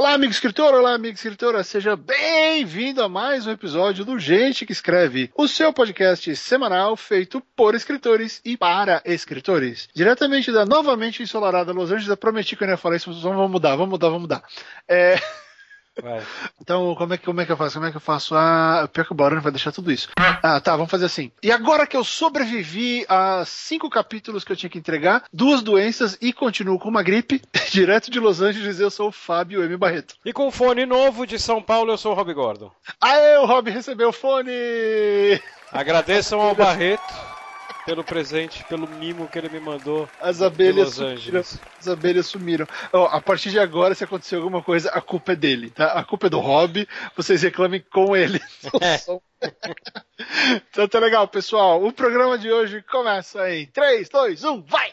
Olá, amigo escritor, olá, amiga escritora, seja bem-vindo a mais um episódio do Gente que Escreve, o seu podcast semanal feito por escritores e para escritores. Diretamente da novamente ensolarada Los Angeles, eu prometi que eu não ia falar isso, mas vamos mudar, vamos mudar, vamos mudar. É... Vai. Então, como é, que, como é que eu faço? Como é que eu faço? Ah, pior que o Barone vai deixar tudo isso. Ah, tá, vamos fazer assim. E agora que eu sobrevivi a cinco capítulos que eu tinha que entregar, duas doenças e continuo com uma gripe, direto de Los Angeles, eu sou o Fábio M. Barreto. E com o fone novo de São Paulo, eu sou o Rob Gordon. Aê, o Rob recebeu o fone! Agradeçam ao Barreto pelo presente, pelo mimo que ele me mandou. As abelhas sumiram. As abelhas sumiram. Oh, a partir de agora, se acontecer alguma coisa, a culpa é dele, tá? A culpa é do Rob, vocês reclamem com ele. então tá legal, pessoal. O programa de hoje começa em 3, 2, 1, vai!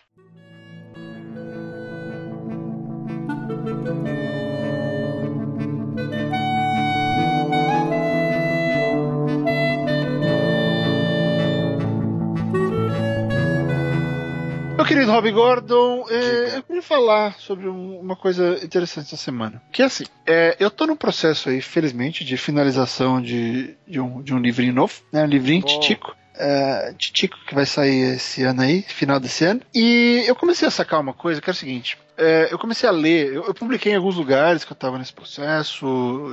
Querido Rob Gordon, é, eu queria falar sobre um, uma coisa interessante essa semana. Que é assim, é, eu tô no processo aí, felizmente, de finalização de, de, um, de um livrinho novo, né? Um livrinho oh. titico. Uh, Titico, que vai sair esse ano aí, final desse ano. E eu comecei a sacar uma coisa que é o seguinte: é, eu comecei a ler, eu, eu, publiquei em alguns lugares que eu estava nesse processo,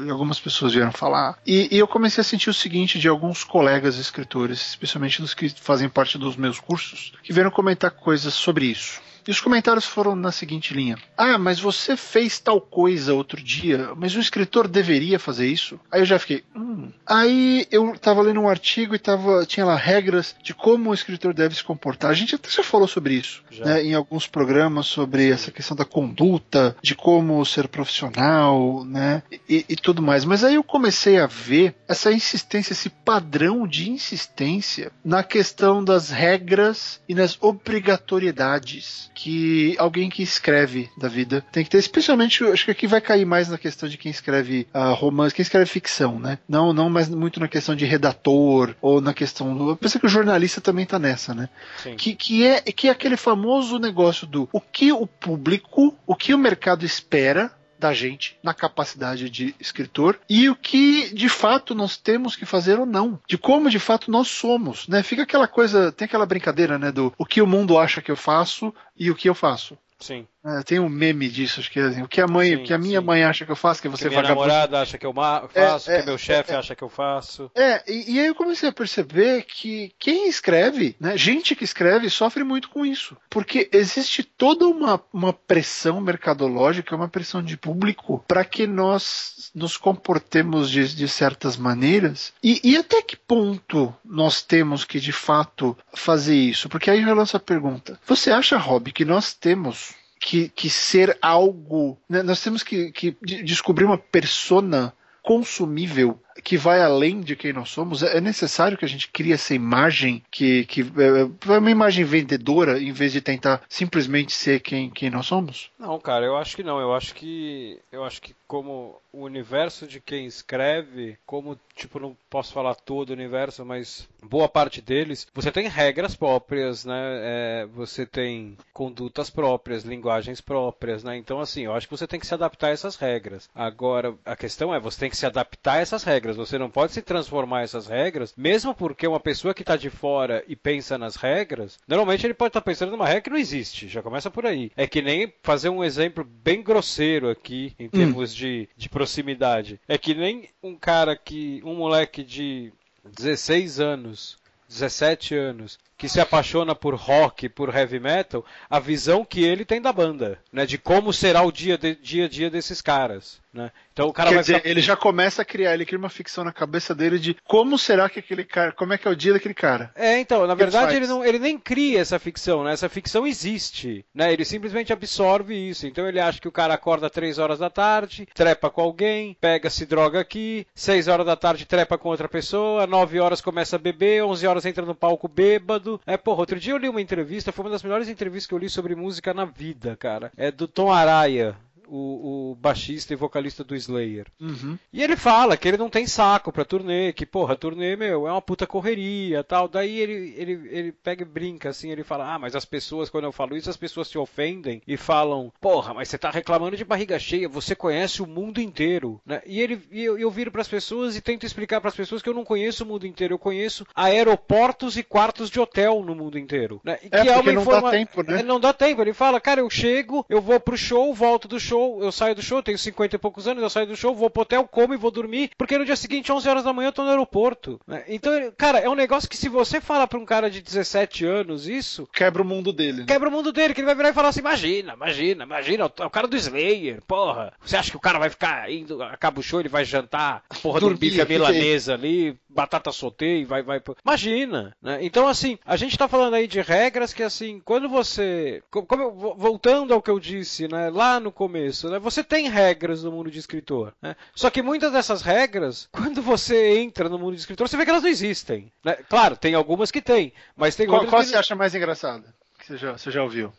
e algumas pessoas vieram falar, e, e, eu comecei a sentir o seguinte de alguns colegas escritores, especialmente dos que fazem parte dos meus cursos, que vieram comentar coisas sobre isso. E os comentários foram na seguinte linha: Ah, mas você fez tal coisa outro dia, mas o escritor deveria fazer isso? Aí eu já fiquei, hum. Aí eu tava lendo um artigo e tava, tinha lá regras de como o escritor deve se comportar. A gente até já falou sobre isso, né, em alguns programas sobre essa questão da conduta, de como ser profissional, né, e, e tudo mais. Mas aí eu comecei a ver essa insistência, esse padrão de insistência na questão das regras e nas obrigatoriedades que alguém que escreve da vida tem que ter, especialmente, acho que aqui vai cair mais na questão de quem escreve uh, romance, quem escreve ficção, né? Não, não mais muito na questão de redator ou na questão do. Eu penso que o jornalista também tá nessa, né? Que, que, é, que é aquele famoso negócio do o que o público, o que o mercado espera da gente na capacidade de escritor e o que de fato nós temos que fazer ou não, de como de fato nós somos, né? Fica aquela coisa, tem aquela brincadeira, né, do o que o mundo acha que eu faço e o que eu faço. Sim. É, tem um meme disso, acho que é assim, o que a mãe, sim, o que a minha sim. mãe acha que eu faço, que você que minha namorada acha que eu faço, é, que é, meu chefe é, acha que eu faço. É, e, e, aí eu comecei a perceber que quem escreve, né, gente que escreve, sofre muito com isso. Porque existe toda uma, uma pressão mercadológica, uma pressão de público para que nós nos comportemos de, de certas maneiras. E, e até que ponto nós temos que de fato fazer isso? Porque aí eu lanço a pergunta: você acha, Rob, que nós temos que, que ser algo. Né? Nós temos que, que descobrir uma persona consumível que vai além de quem nós somos. É necessário que a gente crie essa imagem que, que é, é uma imagem vendedora em vez de tentar simplesmente ser quem, quem nós somos? Não, cara, eu acho que não. Eu acho que eu acho que como o universo de quem escreve, como tipo não posso falar todo o universo, mas boa parte deles, você tem regras próprias, né? É, você tem condutas próprias, linguagens próprias, né? Então assim, eu acho que você tem que se adaptar a essas regras. Agora a questão é você tem que se adaptar a essas regras regras. Você não pode se transformar essas regras, mesmo porque uma pessoa que está de fora e pensa nas regras, normalmente ele pode estar tá pensando numa regra que não existe. Já começa por aí. É que nem fazer um exemplo bem grosseiro aqui em termos hum. de, de proximidade. É que nem um cara que. um moleque de 16 anos 17 anos, que se apaixona por rock, por heavy metal, a visão que ele tem da banda, né? De como será o dia, de, dia a dia desses caras, né? Então o cara Quer vai dizer, ficar... ele já começa a criar, ele cria uma ficção na cabeça dele de como será que aquele cara, como é que é o dia daquele cara. É, então, na verdade ele, não, ele nem cria essa ficção, né? Essa ficção existe, né? Ele simplesmente absorve isso. Então ele acha que o cara acorda 3 horas da tarde, trepa com alguém, pega se droga aqui, 6 horas da tarde trepa com outra pessoa, 9 horas começa a beber, 11 horas entra no palco bêbado. É, porra, outro dia eu li uma entrevista, foi uma das melhores entrevistas que eu li sobre música na vida, cara. É do Tom Araya, o, o, baixista e vocalista do Slayer. Uhum. E ele fala que ele não tem saco pra turnê, que porra, turnê, meu, é uma puta correria tal. Daí ele, ele, ele pega e brinca assim, ele fala, ah, mas as pessoas, quando eu falo isso, as pessoas se ofendem e falam, porra, mas você tá reclamando de barriga cheia, você conhece o mundo inteiro, né? E ele, e eu, eu viro pras pessoas e tento explicar pras pessoas que eu não conheço o mundo inteiro, eu conheço aeroportos e quartos de hotel no mundo inteiro, né? E É, que é uma não informa... dá tempo, né? É, não dá tempo. Ele fala, cara, eu chego, eu vou pro show, volto do show, eu saio do show, tenho 50 e poucos anos, eu saio do show, vou pro hotel, como e vou dormir, porque no dia seguinte, 11 horas da manhã, eu tô no aeroporto. né? Então, cara, é um negócio que se você falar pra um cara de 17 anos isso, Quebra o mundo dele. né? quebra o mundo dele, que ele vai virar e falar assim, imagina, imagina, imagina, é o cara do Slayer, porra. Você acha que o cara vai ficar indo, acaba o show, ele vai jantar, porra, do Dormir, bife à fiquei. milanesa ali, batata sauté e vai, vai... Imagina, né? Então, assim, a gente tá falando aí de regras que, assim, quando você... co- Como voltando ao que eu disse, né, lá no começo, né, você tem regras no mundo de escritor, né? Só que muitas dessas regras, quando você entra no mundo de escritor, você vê que elas não existem, né? Claro, tem algumas que tem, mas tem Qual, qual que... você acha mais engraçada? Que você já, você já ouviu?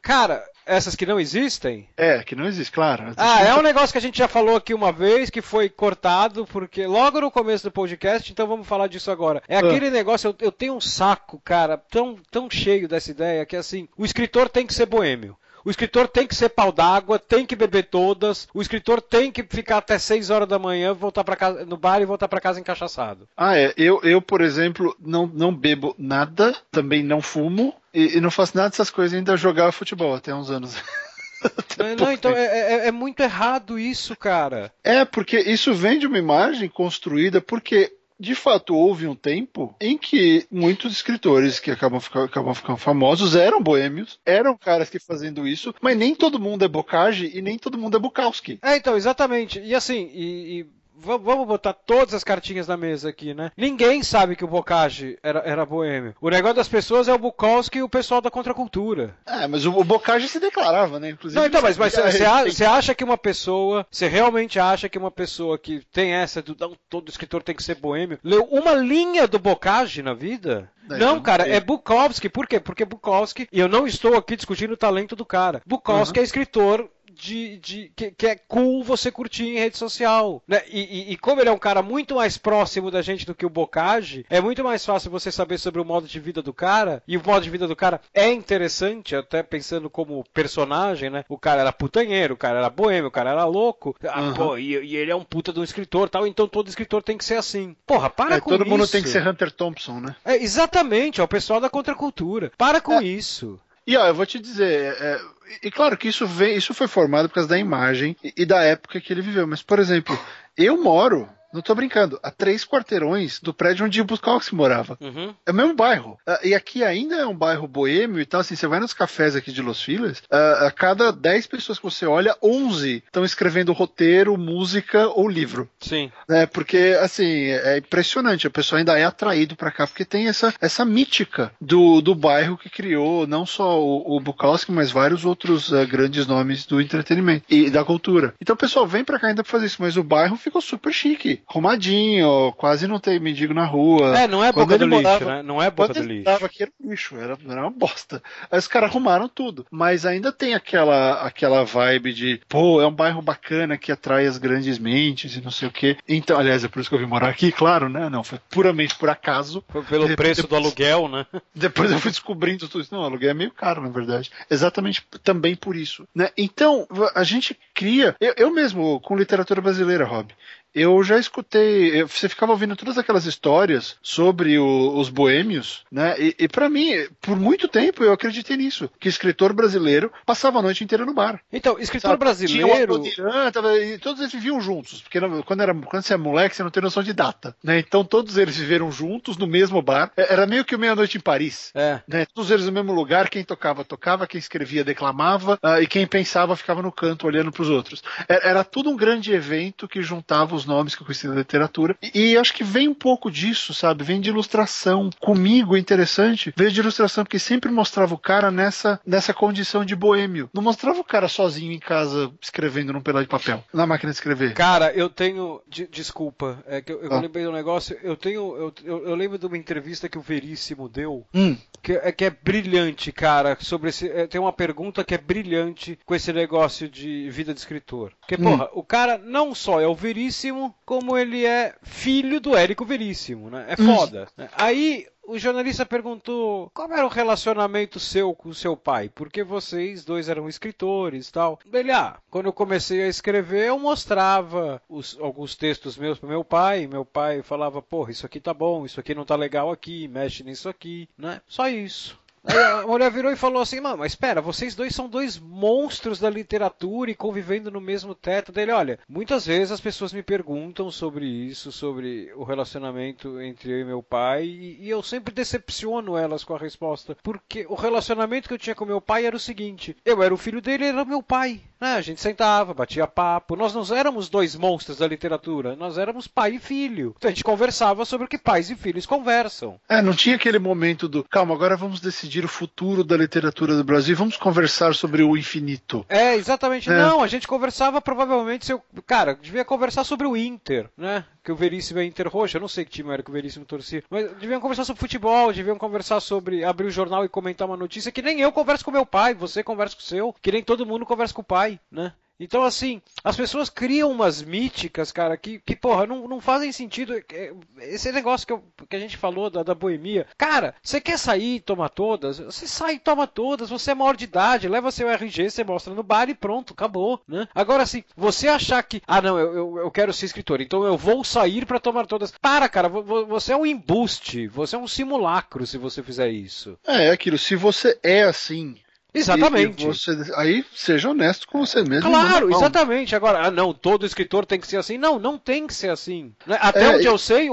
Cara, essas que não existem... É, que não existe, claro. Ah, é um negócio que a gente já falou aqui uma vez, que foi cortado, porque logo no começo do podcast, então vamos falar disso agora. É Ah. aquele negócio, eu, eu tenho um saco, cara, tão, tão cheio dessa ideia, que assim, o escritor tem que ser boêmio. O escritor tem que ser pau d'água, tem que beber todas. O escritor tem que ficar até 6 horas da manhã, voltar para casa no bar e voltar para casa encaixaçado. Ah, é. Eu, eu por exemplo, não, não bebo nada, também não fumo e, e não faço nada dessas coisas, ainda jogava futebol até uns anos. Até Não, então é, é- é muito errado isso, cara. É, porque isso vem de uma imagem construída porque. De fato, houve um tempo em que muitos escritores que acabam, acabam ficando famosos eram boêmios, eram caras que fazendo isso, mas nem todo mundo é Bocage e nem todo mundo é Bukowski. É, então, exatamente. E assim, e, e vamos botar todas as cartinhas na mesa aqui, né? Ninguém sabe que o Bocage era, era boêmio. O negócio das pessoas é o Bukowski e o pessoal da contracultura. É, mas o, o Bocage se declarava, né? Inclusive. Não, então, mas, você acha que uma pessoa, você realmente acha que uma pessoa que tem essa do não, todo escritor tem que ser boêmio, leu uma linha do Bocage na vida? Não, cara, sei. é Bukowski. Por quê? Porque Bukowski, e eu não estou aqui discutindo o talento do cara. Bukowski é escritor de, de- que, que é cool você curtir em rede social. Né? E, e- e como ele é um cara muito mais próximo da gente do que o Bocage, é muito mais fácil você saber sobre o modo de vida do cara. E o modo de vida do cara é interessante, até pensando como personagem, né? O cara era putanheiro, o cara era boêmio, o cara era louco. Ah, Uhum. pô, e, e ele é um puta de um escritor tal, então todo escritor tem que ser assim. Porra, para É, com todo isso. mundo tem que ser Hunter Thompson, né? É, exatamente, é o pessoal da contracultura. Para com É. isso. E ó, eu vou te dizer, é, e claro que isso vem, isso foi formado por causa da imagem e, e da época que ele viveu. Mas, por exemplo, eu moro, não tô brincando, a três quarteirões do prédio onde o Bukowski morava. Uhum. É o mesmo bairro. Ah, E aqui ainda é um bairro boêmio e tal. Assim, você vai nos cafés aqui de Los Feliz, ah, a cada 10 pessoas que você olha, 11 estão escrevendo roteiro, música ou livro. Sim. né? Porque, assim, é impressionante. A pessoa ainda é atraído pra cá, porque tem essa, essa mítica do, do bairro que criou não só o, o Bukowski, mas vários outros eh, grandes nomes do entretenimento e da cultura. Então o pessoal vem pra cá ainda pra fazer isso, mas o bairro ficou super chique, arrumadinho, quase não tem mendigo na rua. É, não é Quando boca do lixo, morava- né? Não é boca do lixo. tava aqui era um lixo, era, era uma bosta. Aí os caras arrumaram tudo. Mas ainda tem aquela, aquela vibe de, pô, é um bairro bacana que atrai as grandes mentes e não sei o quê. Então, aliás, é por isso que eu vim morar aqui, claro, né? Não, foi puramente por acaso. Foi pelo De- preço do depois- aluguel, né? Depois eu fui descobrindo tudo isso. Não, o aluguel é meio caro, na verdade. Exatamente também por isso. Né? Então, a gente cria. Eu, eu mesmo, com literatura brasileira, Rob, eu já escutei. Você ficava ouvindo todas aquelas histórias sobre o- os boêmios, né? E, e para mim, por muito tempo, eu acreditei nisso. Que escritor brasileiro passava a noite inteira no bar. Então, escritor Sabe? brasileiro. Tinha tava- e todos eles viviam juntos, porque quando, era, quando você é moleque, você não tem noção de data. Né? Então todos eles viveram juntos no mesmo bar. É- Era meio que o meia-noite em Paris. É. Né? Todos eles no mesmo lugar, quem tocava, tocava, quem escrevia, declamava, ah, e quem pensava ficava no canto olhando para os outros. É- Era tudo um grande evento que juntava os nomes que eu conheci da literatura. E, e acho que vem um pouco disso, sabe? Vem de ilustração. Comigo, é interessante, veio de ilustração, porque sempre mostrava o cara nessa, nessa condição de boêmio. Não mostrava o cara sozinho em casa escrevendo num pedaço de papel, na máquina de escrever. Cara, eu tenho. de- desculpa, é que eu, eu Ah. lembrei do negócio. Eu tenho. Eu, eu, eu lembro de uma entrevista que o Veríssimo deu. Hum, Que é, que é brilhante, cara, sobre esse. é, tem uma pergunta que é brilhante com esse negócio de vida de escritor. Porque, Hum. porra, o cara não só é o Veríssimo, como ele é filho do Érico Veríssimo, né? É Hum. foda. né? Aí. O jornalista perguntou como era o relacionamento seu com seu pai, porque vocês dois eram escritores e tal. Ele, ah, quando eu comecei a escrever, eu mostrava os- alguns textos meus pro meu pai. Meu pai falava, porra, isso aqui tá bom, isso aqui não tá legal aqui, mexe nisso aqui, né? Só isso. A mulher virou e falou assim, mano, mas espera, vocês dois são dois monstros da literatura e convivendo no mesmo teto dele. Olha, muitas vezes as pessoas me perguntam sobre isso, sobre o relacionamento entre eu e meu pai, e, e eu sempre decepciono elas com a resposta, porque o relacionamento que eu tinha com meu pai era o seguinte: eu era o filho dele, ele era meu pai. Né? A gente sentava, batia papo. Nós não éramos dois monstros da literatura, nós éramos pai e filho. Então a gente conversava sobre o que pais e filhos conversam. É, não tinha aquele momento do calma, agora vamos decidir o futuro da literatura do Brasil, vamos conversar sobre o infinito. É, exatamente. É. Não, a gente conversava provavelmente. Se eu, cara, devia conversar sobre o Inter, né? Que o Veríssimo é Inter Roxo. Eu não sei que time era que o Veríssimo torcia. Mas deviam conversar sobre futebol, deviam conversar sobre abrir o jornal e comentar uma notícia que nem eu converso com meu pai, você conversa com o seu, que nem todo mundo conversa com o pai, né? Então, assim, as pessoas criam umas míticas, cara, que, que porra, não, não fazem sentido. É, Esse negócio que, eu- que a gente falou da, da boemia. Cara, você quer sair e tomar todas? Você sai e toma todas. Você é maior de idade, leva seu RG, você mostra no bar e pronto, acabou, né? Agora, assim, você achar que, ah, não, eu, eu, eu quero ser escritor, então eu vou sair pra tomar todas. Para, cara, vo- vo- você é um embuste, você é um simulacro se você fizer isso. É, é aquilo, se você é assim. Exatamente. e- e você, aí seja honesto com você mesmo. Claro, exatamente. Agora, ah, não, todo escritor tem que ser assim. Não, não tem que ser assim. né? Até É, onde eu sei,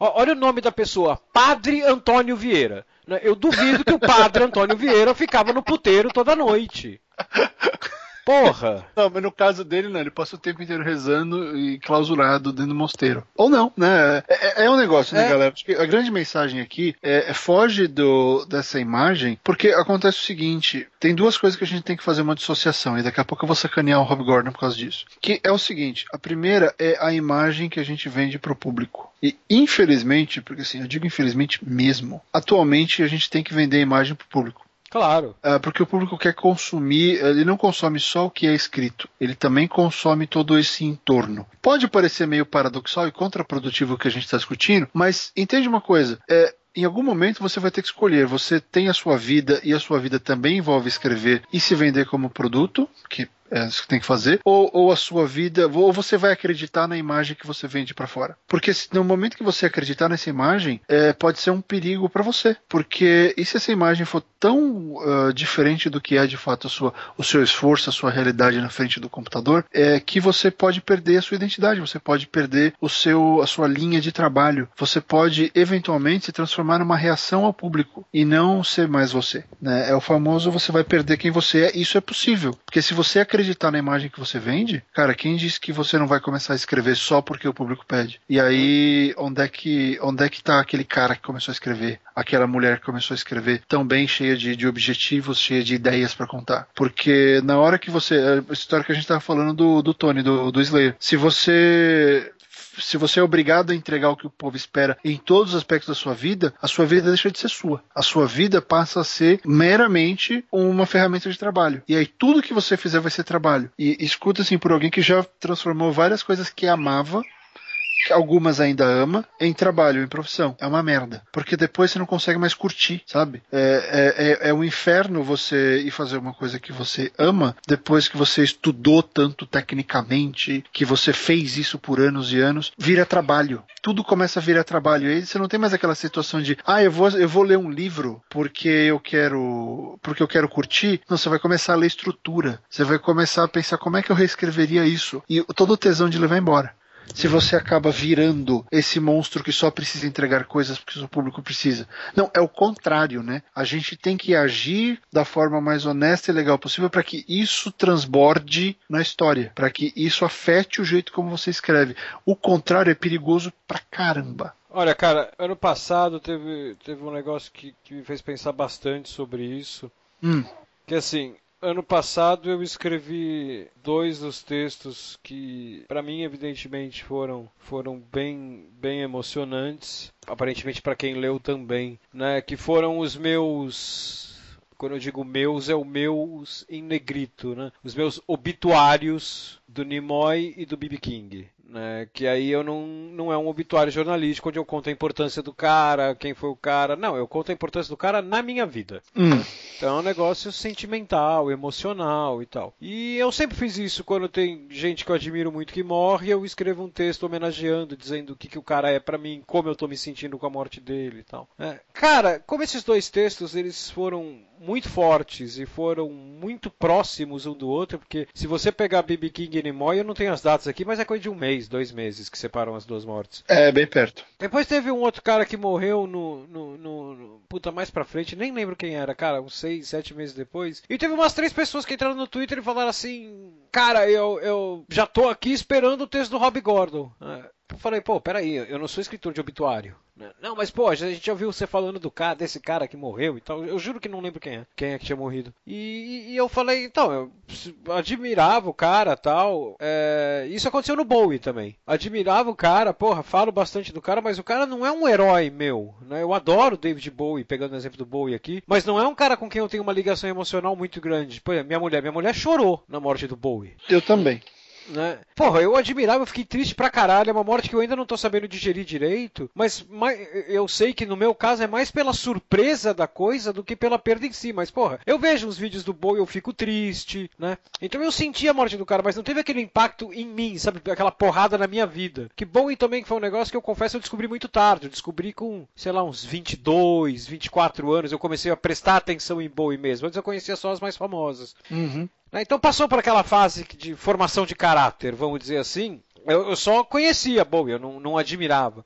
olha o nome da pessoa: Padre Antônio Vieira. né? Eu duvido que o Padre Antônio Vieira ficava no puteiro toda noite. Porra! Não, mas no caso dele, não, ele passa o tempo inteiro rezando e clausurado dentro do mosteiro. Ou não, né? É, é- é um negócio, né, É. galera? Acho que a grande mensagem aqui é, é foge do, dessa imagem, porque acontece o seguinte: tem duas coisas que a gente tem que fazer uma dissociação, e daqui a pouco eu vou sacanear o Rob Gordon por causa disso. Que é o seguinte: a primeira é a imagem que a gente vende pro público. E infelizmente, porque assim, eu digo infelizmente mesmo, atualmente a gente tem que vender a imagem pro público. Claro. Ah, porque o público quer consumir, ele não consome só o que é escrito, ele também consome todo esse entorno. Pode parecer meio paradoxal e contraprodutivo o que a gente está discutindo, mas entende uma coisa: é, em algum momento você vai ter que escolher. Você tem a sua vida e a sua vida também envolve escrever e se vender como produto, que é isso que tem que fazer, ou, ou a sua vida, ou você vai acreditar na imagem que você vende para fora. Porque no momento que você acreditar nessa imagem, é, pode ser um perigo para você. Porque e se essa imagem for tão ah, diferente do que é de fato sua, o seu esforço, a sua realidade na frente do computador, é que você pode perder a sua identidade, você pode perder o seu, a sua linha de trabalho, você pode eventualmente se transformar numa reação ao público e não ser mais você. né? É o famoso você vai perder quem você é. Isso é possível, porque se você acreditar na imagem que você vende, cara, quem disse que você não vai começar a escrever só porque o público pede? E aí, onde é que, onde é que tá aquele cara que começou a escrever? Aquela mulher que começou a escrever tão bem, cheia de, de objetivos, cheia de ideias para contar? Porque na hora que você. A história que a gente tava falando do, do Tony, do, do Slayer. Se você se você é obrigado a entregar o que o povo espera em todos os aspectos da sua vida, a sua vida deixa de ser sua. A sua vida passa a ser meramente uma ferramenta de trabalho. E aí tudo que você fizer vai ser trabalho. E escuta assim por alguém que já transformou várias coisas que amava algumas ainda ama, em trabalho, em profissão. É uma merda. Porque depois você não consegue mais curtir, sabe? É, é, é, é um inferno você ir fazer uma coisa que você ama depois que você estudou tanto tecnicamente, que você fez isso por anos e anos, vira trabalho. Tudo começa a virar trabalho. E aí você não tem mais aquela situação de, ah, eu vou, eu vou ler um livro porque eu quero, porque eu quero curtir. Não, você vai começar a ler estrutura. Você vai começar a pensar como é que eu reescreveria isso. E todo o tesão de levar embora. Se você acaba virando esse monstro que só precisa entregar coisas porque o seu público precisa. Não, é o contrário, né? A gente tem que agir da forma mais honesta e legal possível para que isso transborde na história, para que isso afete o jeito como você escreve. O contrário é perigoso pra caramba. Olha, cara, ano passado teve, teve um negócio que, que me fez pensar bastante sobre isso. Hum. Que assim, ano passado eu escrevi dois dos textos que, para mim, evidentemente, foram, foram bem, bem emocionantes. Aparentemente, para quem leu também, né? Que foram os meus. Quando eu digo meus, é o meus em negrito, né? Os meus obituários do Nimoy e do B.B. King. Né, que aí eu não, não é um obituário jornalístico onde eu conto a importância do cara, quem foi o cara. Não, eu conto a importância do cara na minha vida. Hum. Então é um negócio sentimental, emocional e tal. E eu sempre fiz isso quando tem gente que eu admiro muito que morre, eu escrevo um texto homenageando, dizendo o que, que o cara é para mim, como eu tô me sentindo com a morte dele e tal. É. Cara, como esses dois textos eles foram muito fortes e foram muito próximos um do outro, porque se você pegar BB King e Nimoy, eu não tenho as datas aqui, mas é coisa de um mês, dois meses que separam as duas mortes. É, bem perto. Depois teve um outro cara que morreu no, no, no, no puta mais pra frente, nem lembro quem era, cara, uns seis, sete meses depois. E teve umas três pessoas que entraram no Twitter e falaram assim, cara, eu, eu já tô aqui esperando o texto do Rob Gordon. Eu falei, pô, peraí, eu não sou escritor de obituário. Não, mas pô, a gente já ouviu você falando do cara, desse cara que morreu e tal. Eu juro que não lembro quem é, quem é que tinha morrido. E, e eu falei, então, eu admirava o cara tal. É, isso aconteceu no Bowie também. Admirava o cara, porra, falo bastante do cara, mas o cara não é um herói meu. Né? Eu adoro David Bowie, pegando o exemplo do Bowie aqui, mas não é um cara com quem eu tenho uma ligação emocional muito grande. Exemplo, minha mulher, minha mulher chorou na morte do Bowie. Eu também. Né? Porra, eu admirava, eu fiquei triste pra caralho. É uma morte que eu ainda não tô sabendo digerir direito. Mas, mas eu sei que no meu caso é mais pela surpresa da coisa do que pela perda em si. Mas, porra, eu vejo os vídeos do Bowie, eu fico triste, né? Então eu senti a morte do cara, mas não teve aquele impacto em mim, sabe? Aquela porrada na minha vida. Que Bowie também foi um negócio que eu confesso eu descobri muito tarde. Eu descobri com, sei lá, uns 22, 24 anos. Eu comecei a prestar atenção em Bowie mesmo. Antes eu conhecia só as mais famosas. Uhum. Então passou por aquela fase de formação de caráter, vamos dizer assim. Eu, eu só conhecia Bowie, eu não, não admirava.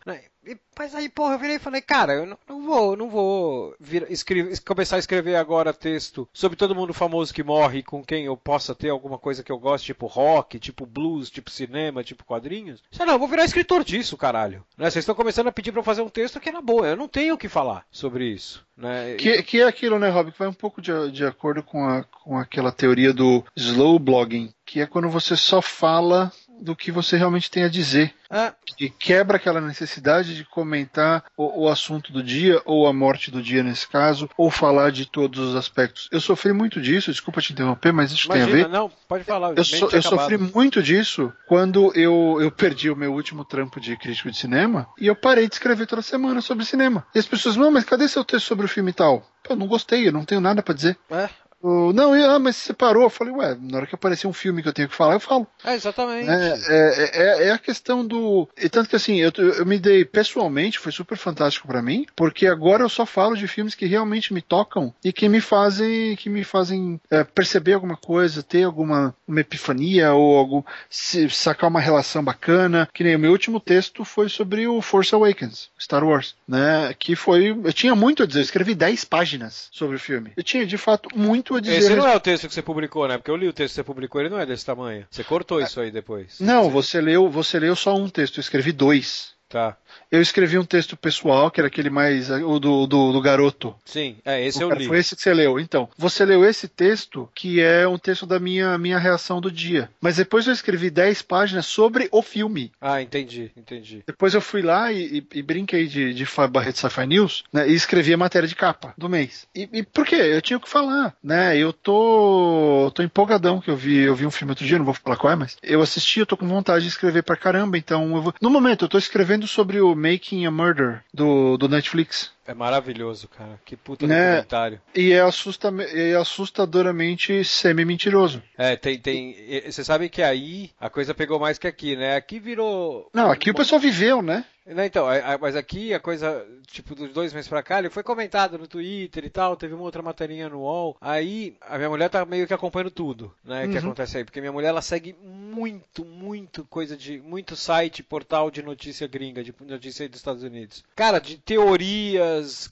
Mas aí, porra, eu virei e falei, cara, eu não, não vou, não vou vir, escrever, começar a escrever agora texto sobre todo mundo famoso que morre com quem eu possa ter alguma coisa que eu gosto, tipo rock, tipo blues, tipo cinema, tipo quadrinhos. Sei não, eu vou virar escritor disso, caralho. Né? Vocês estão começando a pedir pra eu fazer um texto que é na boa, eu não tenho o que falar sobre isso. Né? Que, que é aquilo, né, Rob, que vai um pouco de, de acordo com, a, com aquela teoria do slow blogging, que é quando você só fala do que você realmente tem a dizer. Ah. E quebra aquela necessidade de comentar o, o, assunto do dia, ou a morte do dia nesse caso, ou falar de todos os aspectos. Eu sofri muito disso, desculpa te interromper, mas isso Imagina, tem a ver. Não, pode falar. Eu, so, eu sofri muito disso quando eu, eu perdi o meu último trampo de crítico de cinema e eu parei de escrever toda semana sobre cinema. E as pessoas, não, mas cadê seu texto sobre o filme e tal? Eu não gostei, eu não tenho nada para dizer. É, Não, ah, mas você parou. Eu falei, ué, na hora que aparecer um filme que eu tenho que falar, eu falo. É, exatamente. É, é, é, é a questão do. E tanto que assim, eu, eu me dei pessoalmente, foi super fantástico para mim, porque agora eu só falo de filmes que realmente me tocam e que me fazem, que me fazem é, perceber alguma coisa, ter alguma uma epifania ou se, sacar uma relação bacana. Que nem o meu último texto foi sobre o Force Awakens, Star Wars, né? Que foi. Eu tinha muito a dizer, eu escrevi 10 páginas sobre o filme. Eu tinha, de fato, muito a dizer. Esse não é o texto que você publicou, né? Porque eu li o texto que você publicou, ele não é desse tamanho. Você cortou isso aí depois. Não, você leu, você leu só um texto, eu escrevi dois. Tá. Eu escrevi um texto pessoal, que era aquele mais. o do, do, do garoto. Sim, é, esse O eu li. Foi esse que você leu. Então, você leu esse texto, que é um texto da minha, minha reação do dia. Mas depois eu escrevi 10 páginas sobre o filme. Ah, entendi, entendi. Depois eu fui lá e, e- e brinquei de, de Barreto Sci-Fi News né, e escrevi a matéria de capa do mês. E, e por quê? Eu tinha o que falar, né? Eu tô, tô empolgadão que eu vi, eu vi um filme outro dia, não vou falar qual é, mas eu assisti, eu tô com vontade de escrever pra caramba, então eu vou... No momento, eu tô escrevendo sobre o Making a Murder do, do Netflix. É maravilhoso, cara. Que puta Né? documentário. E é, assusta, é assustadoramente semi-mentiroso. É, tem, tem. Você sabe que aí a coisa pegou mais que aqui, né? Aqui virou. Não, aqui o pessoal viveu, né? Não, então, mas aqui a coisa, tipo, dos dois meses pra cá, ele foi comentado no Twitter e tal, teve uma outra materinha no UOL. Aí a minha mulher tá meio que acompanhando tudo, né, uhum. que acontece aí. Porque minha mulher, ela segue muito, muito coisa de. muito site, portal de notícia gringa, de notícia aí dos Estados Unidos. Cara, de teorias,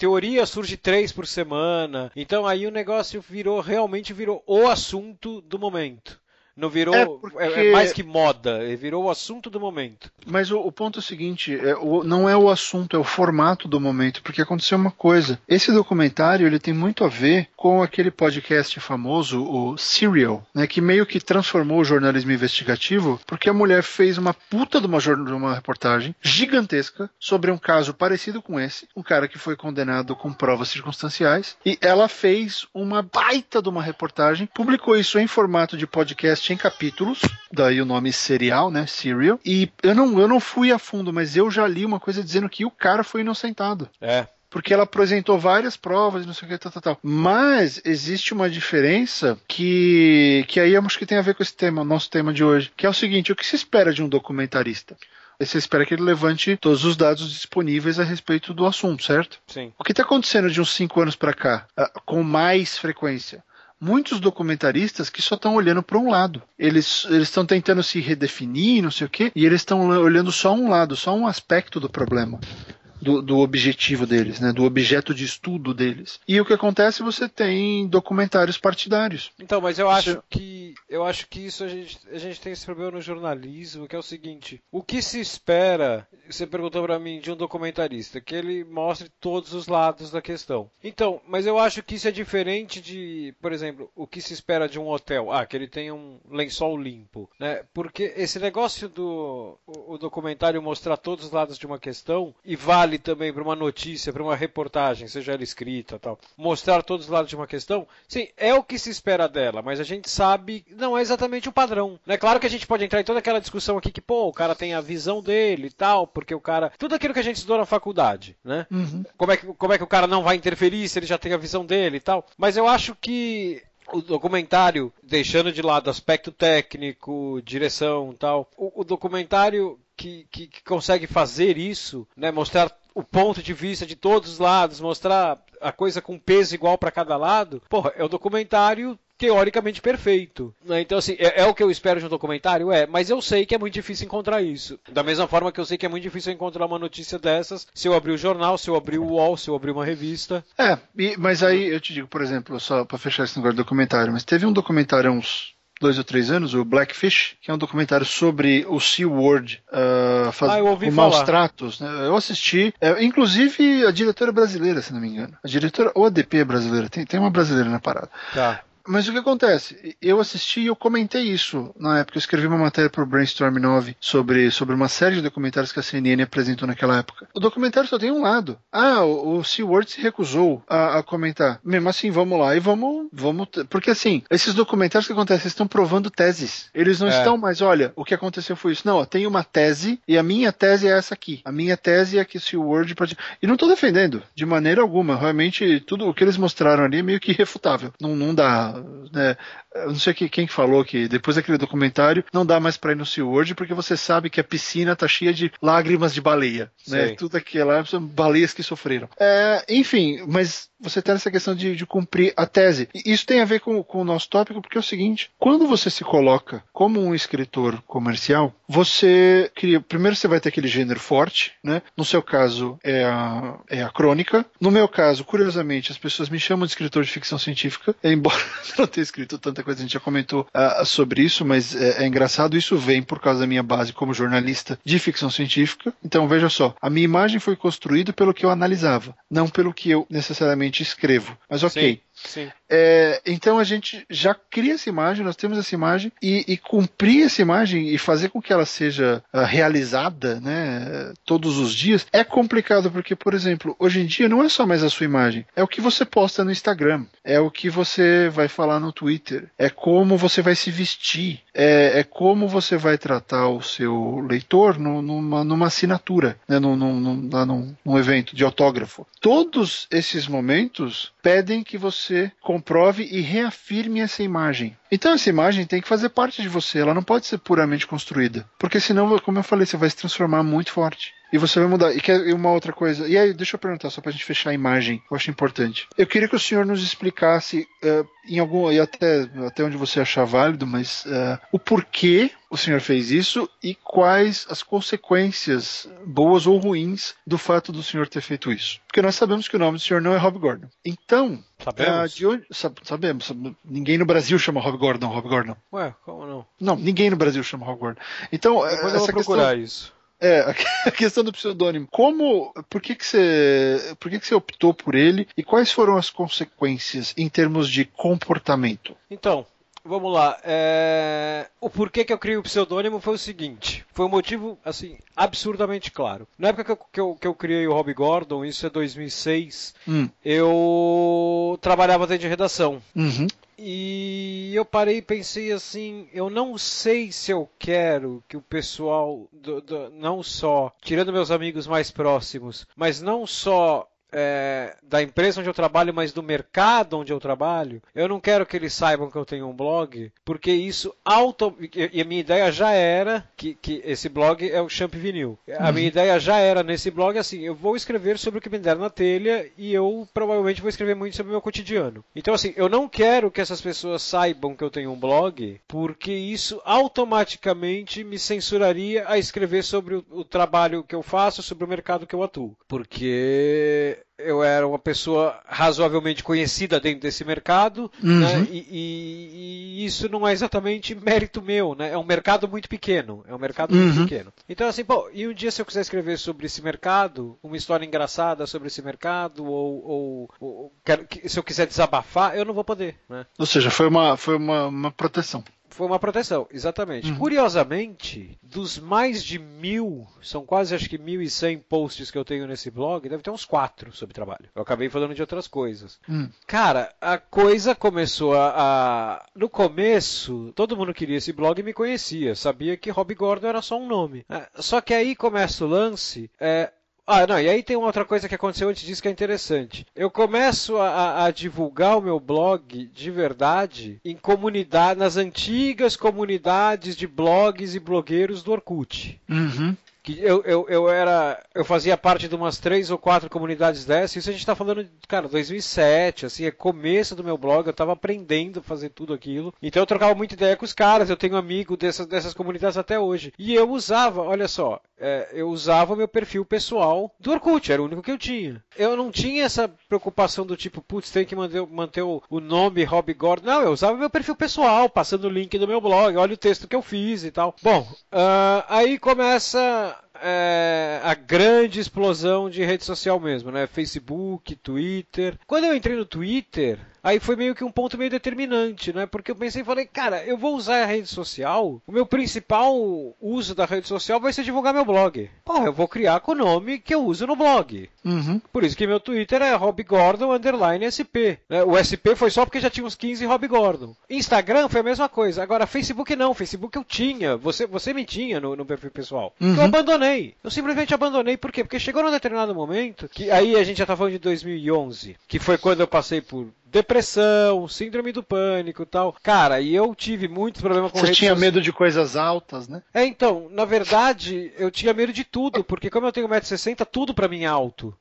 teoria surge três por semana. Então aí o negócio virou, realmente virou o assunto do momento. Não virou. É, porque... é, é, mais que moda, virou o assunto do momento. Mas o, o ponto é o seguinte: é, o, não é o assunto, é o formato do momento, porque aconteceu uma coisa. Esse documentário ele tem muito a ver com aquele podcast famoso, o Serial, né, que meio que transformou o jornalismo investigativo, porque a mulher fez uma puta de uma, de uma reportagem gigantesca sobre um caso parecido com esse, um cara que foi condenado com provas circunstanciais, e ela fez uma baita de uma reportagem, publicou isso em formato de podcast em capítulos, daí o nome serial, né? Serial. E eu não, eu não fui a fundo, mas eu já li uma coisa dizendo que o cara foi inocentado. É porque ela apresentou várias provas, não sei o que, tal, tal, tal. Mas existe uma diferença que, que aí eu acho que tem a ver com esse tema, nosso tema de hoje, que é o seguinte: o que se espera de um documentarista? Você espera que ele levante todos os dados disponíveis a respeito do assunto, certo? Sim. O que está acontecendo de uns cinco anos para cá, ah, com mais frequência? Muitos documentaristas que só estão olhando para um lado. Eles estão tentando se redefinir, não sei o quê, e eles estão olhando só um lado, só um aspecto do problema do, do, objetivo deles, né, do objeto de estudo deles. E o que acontece, você tem documentários partidários. Então, mas eu acho que eu acho que isso a gente, a gente tem esse problema no jornalismo, que é o seguinte: o que se espera? Você perguntou para mim de um documentarista que ele mostre todos os lados da questão. Então, mas eu acho que isso é diferente de, por exemplo, o que se espera de um hotel, ah, que ele tenha um lençol limpo, né? Porque esse negócio do o documentário mostrar todos os lados de uma questão e vale vale também para uma notícia, para uma reportagem, seja ela escrita tal, mostrar todos os lados de uma questão, sim, é o que se espera dela, mas a gente sabe, não é exatamente o padrão. É né? claro que a gente pode entrar em toda aquela discussão aqui que, pô, o cara tem a visão dele e tal, porque o cara. Tudo aquilo que a gente estudou na faculdade, né? Uhum. Como, é que, como é que o cara não vai interferir se ele já tem a visão dele e tal. Mas eu acho que o documentário, deixando de lado aspecto técnico, direção tal, o, o documentário que, que, que, consegue fazer isso, né, mostrar o ponto de vista de todos os lados, mostrar a coisa com peso igual para cada lado, porra, é o documentário teoricamente perfeito. Né? Então, assim, é, é, o que eu espero de um documentário? É, mas eu sei que é muito difícil encontrar isso. Da mesma forma que eu sei que é muito difícil encontrar uma notícia dessas se eu abrir o jornal, se eu abrir o UOL, se eu abrir uma revista. É, e, mas aí eu te digo, por exemplo, só para fechar esse negócio do documentário, mas teve um documentário há uns dois ou três anos, o Blackfish, que é um documentário sobre o SeaWorld uh, faz, ah, com maus tratos. Né? Eu assisti, é, inclusive a diretora brasileira, se não me engano. A diretora ou a DP brasileira, tem, tem uma brasileira na parada. Tá. Mas o que acontece? Eu assisti e eu comentei isso na época. Eu escrevi uma matéria para o Brainstorm 9 sobre, sobre uma série de documentários que a CNN apresentou naquela época. O documentário só tem um lado. Ah, o, o SeaWorld se recusou a, a, comentar. Mesmo assim, vamos lá e vamos. vamos porque assim, esses documentários que acontecem estão provando teses. Eles não é. estão mais, olha, o que aconteceu foi isso. Não, ó, tem uma tese e a minha tese é essa aqui. A minha tese é que o SeaWorld pode. E não estou defendendo, de maneira alguma. Realmente, tudo o que eles mostraram ali é meio que irrefutável. Não, não dá né, eu não sei quem falou que depois daquele documentário não dá mais para ir no SeaWorld porque você sabe que a piscina tá cheia de lágrimas de baleia, né? Tudo aquilo são baleias que sofreram. É, enfim, mas você tem essa questão de, de, cumprir a tese. E isso tem a ver com, com, o nosso tópico, porque é o seguinte: quando você se coloca como um escritor comercial, você cria. Primeiro você vai ter aquele gênero forte, né? No seu caso é a, é a crônica. No meu caso, curiosamente, as pessoas me chamam de escritor de ficção científica, embora não tenha escrito tanta coisa, a gente já comentou uh, sobre isso, mas é, é engraçado. Isso vem por causa da minha base como jornalista de ficção científica. Então veja só, a minha imagem foi construída pelo que eu analisava, não pelo que eu necessariamente escrevo. Mas ok. Sim. Sim. É, então a gente já cria essa imagem, nós temos essa imagem, e, e cumprir essa imagem e fazer com que ela seja uh, realizada né, todos os dias é complicado, porque, por exemplo, hoje em dia não é só mais a sua imagem, é o que você posta no Instagram, é o que você vai falar no Twitter, é como você vai se vestir, é, é como você vai tratar o seu leitor no, numa, numa assinatura, né, num, num, num, num evento de autógrafo. Todos esses momentos pedem que você comprove e reafirme essa imagem. Então essa imagem tem que fazer parte de você, ela não pode ser puramente construída, porque senão, como eu falei, você vai se transformar muito forte. E você vai mudar. E, quer, uma outra coisa. E aí, deixa eu perguntar, só pra gente fechar a imagem, eu acho importante. Eu queria que o senhor nos explicasse, uh, em algum. e até, até onde você achar válido, mas uh, o porquê o senhor fez isso e quais as consequências, boas ou ruins, do fato do senhor ter feito isso. Porque nós sabemos que o nome do senhor não é Rob Gordon. Então, sabemos. Uh, de onde, sabemos, ninguém no Brasil chama Rob Gordon Rob Gordon. Ué, como não? Não, ninguém no Brasil chama Rob Gordon. Então, Depois essa eu vou procurar questão, isso. É, a questão do pseudônimo. Como, por que que você, por que que você optou por ele e quais foram as consequências em termos de comportamento? Então, Vamos lá. É... O porquê que eu criei o pseudônimo foi o seguinte. Foi um motivo, assim, absurdamente claro. Na época que eu, que eu, que eu criei o Rob Gordon, isso é 2006, hum. eu trabalhava dentro de redação. Uhum. E eu parei e pensei assim, eu não sei se eu quero que o pessoal, do, do, não só, tirando meus amigos mais próximos, mas não só é, da empresa onde eu trabalho, mas do mercado onde eu trabalho, eu não quero que eles saibam que eu tenho um blog, porque isso auto. E a minha ideia já era que, que esse blog é o Champ Vinil. A uhum. minha ideia já era nesse blog assim: eu vou escrever sobre o que me der na telha e eu provavelmente vou escrever muito sobre o meu cotidiano. Então, assim, eu não quero que essas pessoas saibam que eu tenho um blog, porque isso automaticamente me censuraria a escrever sobre o, o trabalho que eu faço, sobre o mercado que eu atuo. Porque eu era uma pessoa razoavelmente conhecida dentro desse mercado, uhum. né? e, e, e, isso não é exatamente mérito meu, né? É um mercado muito pequeno, é um mercado uhum. muito pequeno. Então assim, pô, e um dia se eu quiser escrever sobre esse mercado, uma história engraçada sobre esse mercado, ou, ou, ou quero, se eu quiser desabafar, eu não vou poder, né? Ou seja, foi uma, foi uma, uma proteção. Foi uma proteção, exatamente. Uhum. Curiosamente, dos mais de mil, são quase acho que mil e cem posts que eu tenho nesse blog, deve ter uns quatro sobre trabalho. Eu acabei falando de outras coisas. Uhum. Cara, a coisa começou a, a, No começo, todo mundo queria esse blog e me conhecia. Sabia que Rob Gordon era só um nome. É, só que aí começa o lance. É, ah, não, e aí tem uma outra coisa que aconteceu antes disso que é interessante. Eu começo a, a divulgar o meu blog de verdade em comunidade, nas antigas comunidades de blogs e blogueiros do Orkut. Uhum que eu, eu, eu era eu fazia parte de umas três ou quatro comunidades dessas isso a gente está falando cara 2007 assim é começo do meu blog eu estava aprendendo a fazer tudo aquilo. Então eu trocava muita ideia com os caras eu tenho amigo dessas dessas comunidades até hoje. E eu usava olha só é, eu usava meu perfil pessoal do Orkut era o único que eu tinha. Eu não tinha essa preocupação do tipo putz tem que manter, manter o, o nome Rob Gordon. Não eu usava meu perfil pessoal passando o link do meu blog olha o texto que eu fiz e tal. Bom uh, aí começa é, a grande explosão de rede social mesmo, né? Facebook, Twitter. Quando eu entrei no Twitter, Aí foi meio que um ponto meio determinante, né? Porque eu pensei e falei, cara, eu vou usar a rede social. O meu principal uso da rede social vai ser divulgar meu blog. Pô, eu vou criar com o nome que eu uso no blog. Uhum. Por isso que meu Twitter é Rob Gordon underline SP. Né? O SP foi só porque já tinha uns 15 Rob Gordon. Instagram foi a mesma coisa. Agora, Facebook não. Facebook eu tinha. Você, você me tinha no, no perfil pessoal. Uhum. Eu abandonei. Eu simplesmente abandonei. Por quê? Porque chegou num determinado momento que aí a gente já tá falando de 2011, que foi quando eu passei por depressão, síndrome do pânico tal. Cara, e eu tive muitos problemas com Você tinha medo de coisas altas, né? É, então, na verdade, eu tinha medo de tudo, porque como eu tenho 1,60m, tudo para mim é alto.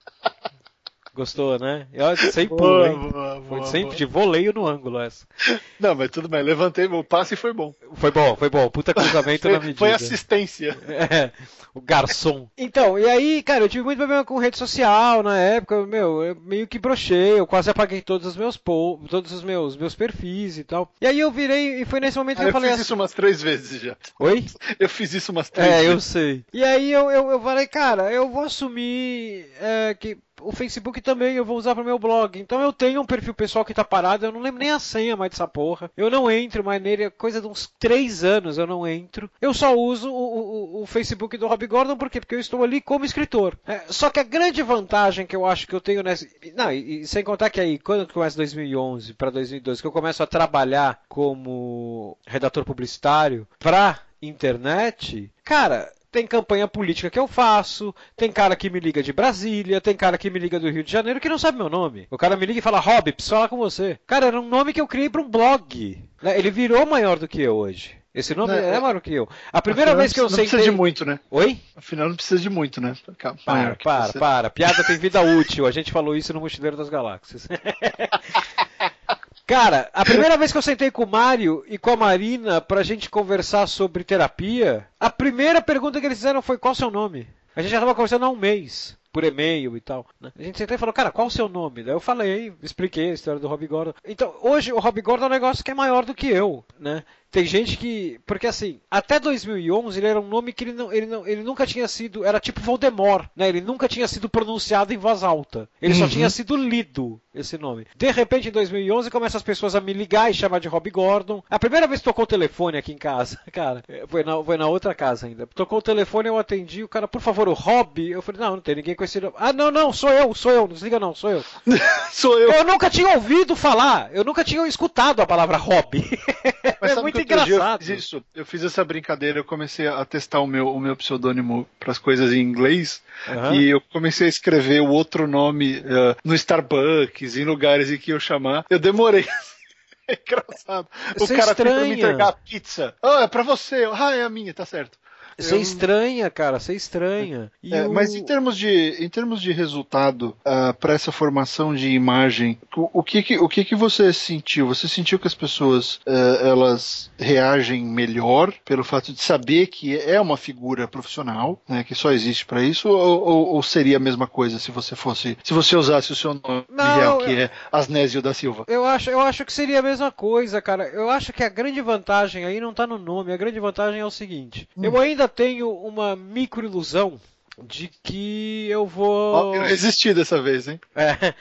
Gostou, né? Eu sem pulo, hein? Boa, foi boa, sempre boa. de voleio no ângulo essa. Não, mas tudo bem. Levantei o passe e foi bom. Foi bom, foi bom. Puta cruzamento foi, na medida. Foi assistência. É, o garçom. Então, e aí, cara, eu tive muito problema com rede social na época. Meu, eu meio que brochei. Eu quase apaguei todos os meus po todos os meus, meus perfis e tal. E aí eu virei, e foi nesse momento ah, que eu, eu falei. Eu fiz isso umas três vezes já. Oi? Eu fiz isso umas três é, vezes. É, eu sei. E aí eu, eu, eu falei, cara, eu vou assumir é, que o Facebook também eu vou usar para meu blog. Então eu tenho um perfil pessoal que tá parado, eu não lembro nem a senha mais dessa porra. Eu não entro mais nele, é coisa de uns 3 anos eu não entro. Eu só uso o, o, o Facebook do Rob Gordon, por quê? Porque eu estou ali como escritor. É, só que a grande vantagem que eu acho que eu tenho nessa. Não, e, e sem contar que aí, quando começa 2011 para 2012, que eu começo a trabalhar como redator publicitário para internet, cara, tem campanha política que eu faço, tem cara que me liga de Brasília, tem cara que me liga do Rio de Janeiro que não sabe meu nome. O cara me liga e fala, Rob, preciso falar com você. Cara, era um nome que eu criei para um blog. Né? Ele virou maior do que eu hoje. Esse nome não, é, é maior do que eu. A primeira vez que eu não sentei... Não precisa de muito, né? Oi? Afinal, não precisa de muito, né? Para, para, você... para. Piada tem vida útil. A gente falou isso no Mochileiro das Galáxias. Cara, a primeira vez que eu sentei com o Mário e com a Marina pra gente conversar sobre terapia, a primeira pergunta que eles fizeram foi qual o seu nome? A gente já tava conversando há um mês por e-mail e tal. Né? A gente sentou e falou, cara, qual o seu nome? Daí eu falei, expliquei a história do Rob Gordon. Então, hoje o Rob Gordon é um negócio que é maior do que eu, né? Tem gente que. Porque assim, até 2011 ele era um nome que ele, não, ele, não, ele nunca tinha sido. Era tipo Voldemort, né? Ele nunca tinha sido pronunciado em voz alta. Ele uhum. só tinha sido lido, esse nome. De repente, em 2011, começam as pessoas a me ligar e chamar de Rob Gordon. A primeira vez que tocou o telefone aqui em casa, cara, foi na, foi na outra casa ainda. Tocou o telefone, eu atendi, o cara, por favor, o Rob. Eu falei, não, não tem ninguém com esse nome. Ah, não, não, sou eu, sou eu. Não desliga, não, sou eu. sou eu. Eu nunca tinha ouvido falar, eu nunca tinha escutado a palavra Rob. Mas é muito muito engraçado. Eu fiz isso, eu fiz essa brincadeira, eu comecei a testar o meu, o meu pseudônimo para as coisas em inglês uhum. e eu comecei a escrever o outro nome uh, no Starbucks, em lugares em que eu chamar. Eu demorei. É engraçado. O Você cara estranha. tenta me entregar a pizza. Ah, é pra você. Ah, é a minha, tá certo. Você eu... estranha, cara, você estranha. É, o... Mas em termos de, em termos de resultado uh, ah, para essa formação de imagem, o, o, que, que, o que, que você sentiu? Você sentiu que as pessoas uh, elas reagem melhor pelo fato de saber que é uma figura profissional, né, que só existe para isso, ou, ou, ou, seria a mesma coisa se você fosse, se você usasse o seu nome Não, real, que eu... é Asnésio da Silva? Eu acho, eu acho que seria a mesma coisa, cara. Eu acho que a grande vantagem aí não tá no nome. A grande vantagem é o seguinte: hum. eu ainda tenho uma micro ilusão de que eu vou. Oh, eu resisti dessa vez, hein? É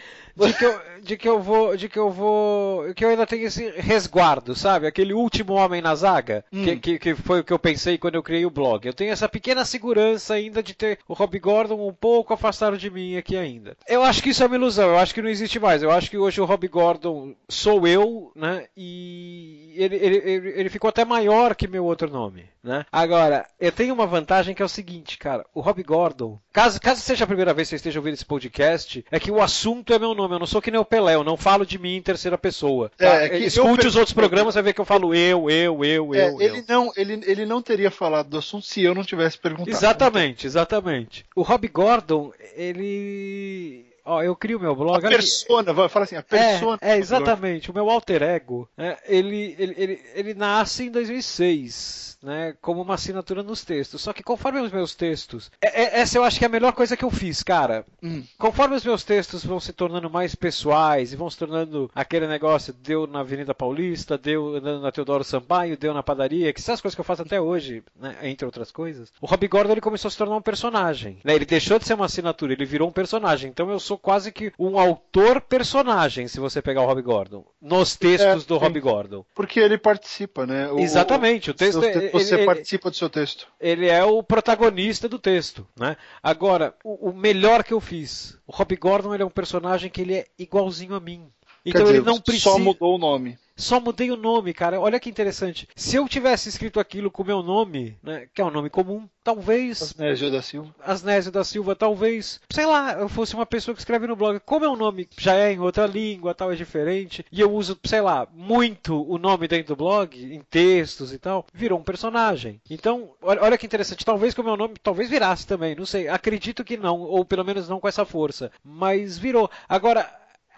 de que eu, de que eu vou, de que eu vou, que eu ainda tenho esse resguardo, sabe? Aquele último homem na zaga, hum. que, que, que, foi o que eu pensei quando eu criei o blog. Eu tenho essa pequena segurança ainda de ter o Rob Gordon um pouco afastado de mim aqui ainda. Eu acho que isso é uma ilusão, eu acho que não existe mais. Eu acho que hoje o Rob Gordon sou eu, né? E ele, ele, ele, ele ficou até maior que meu outro nome, né? Agora, eu tenho uma vantagem que é o seguinte, cara, o Rob Gordon, caso, caso seja a primeira vez que você esteja ouvindo esse podcast, é que o assunto é meu nome nome, eu não sou que nem o Pelé, eu não falo de mim em terceira pessoa. Tá? É, é Escute os outros programas, vai ver que eu falo eu, eu, eu, é, eu. Ele, eu. Não, ele, ele não teria falado do assunto se eu não tivesse perguntado. Exatamente, exatamente. O Rob Gordon, ele Ó, eu crio meu blog. A persona, vai falar assim, a persona. É, é exatamente. O meu alter ego, né, ele, ele, ele, ele nasce em 2006, né, como uma assinatura nos textos. Só que conforme os meus textos, é, é, essa eu acho que é a melhor coisa que eu fiz, cara. Hum. Conforme os meus textos vão se tornando mais pessoais e vão se tornando aquele negócio, deu na Avenida Paulista, deu andando na Teodoro Sampaio, deu na padaria, que são as coisas que eu faço até hoje, né, entre outras coisas. O Rob Gordon ele começou a se tornar um personagem. Né, ele deixou de ser uma assinatura, ele virou um personagem. Então eu sou quase que um autor-personagem, se você pegar o Rob Gordon, nos textos é, do Rob Gordon. Porque ele participa, né? O, Exatamente, o texto Você, você ele, participa do seu texto. Ele é o protagonista do texto, né? Agora, o, o melhor que eu fiz, o Rob Gordon ele é um personagem que ele é igualzinho a mim. Então dizer, ele não precisa. Só mudou o nome. Só mudei o nome, cara. Olha que interessante. Se eu tivesse escrito aquilo com o meu nome, né, que é um nome comum, talvez. Asnésio da Silva. Asnésio da Silva, talvez. Sei lá, eu fosse uma pessoa que escreve no blog. Como é um nome já é em outra língua, tal, é diferente. E eu uso, sei lá, muito o nome dentro do blog, em textos e tal, virou um personagem. Então, olha, olha que interessante. Talvez com o meu nome, talvez virasse também, não sei. Acredito que não, ou pelo menos não com essa força. Mas virou. Agora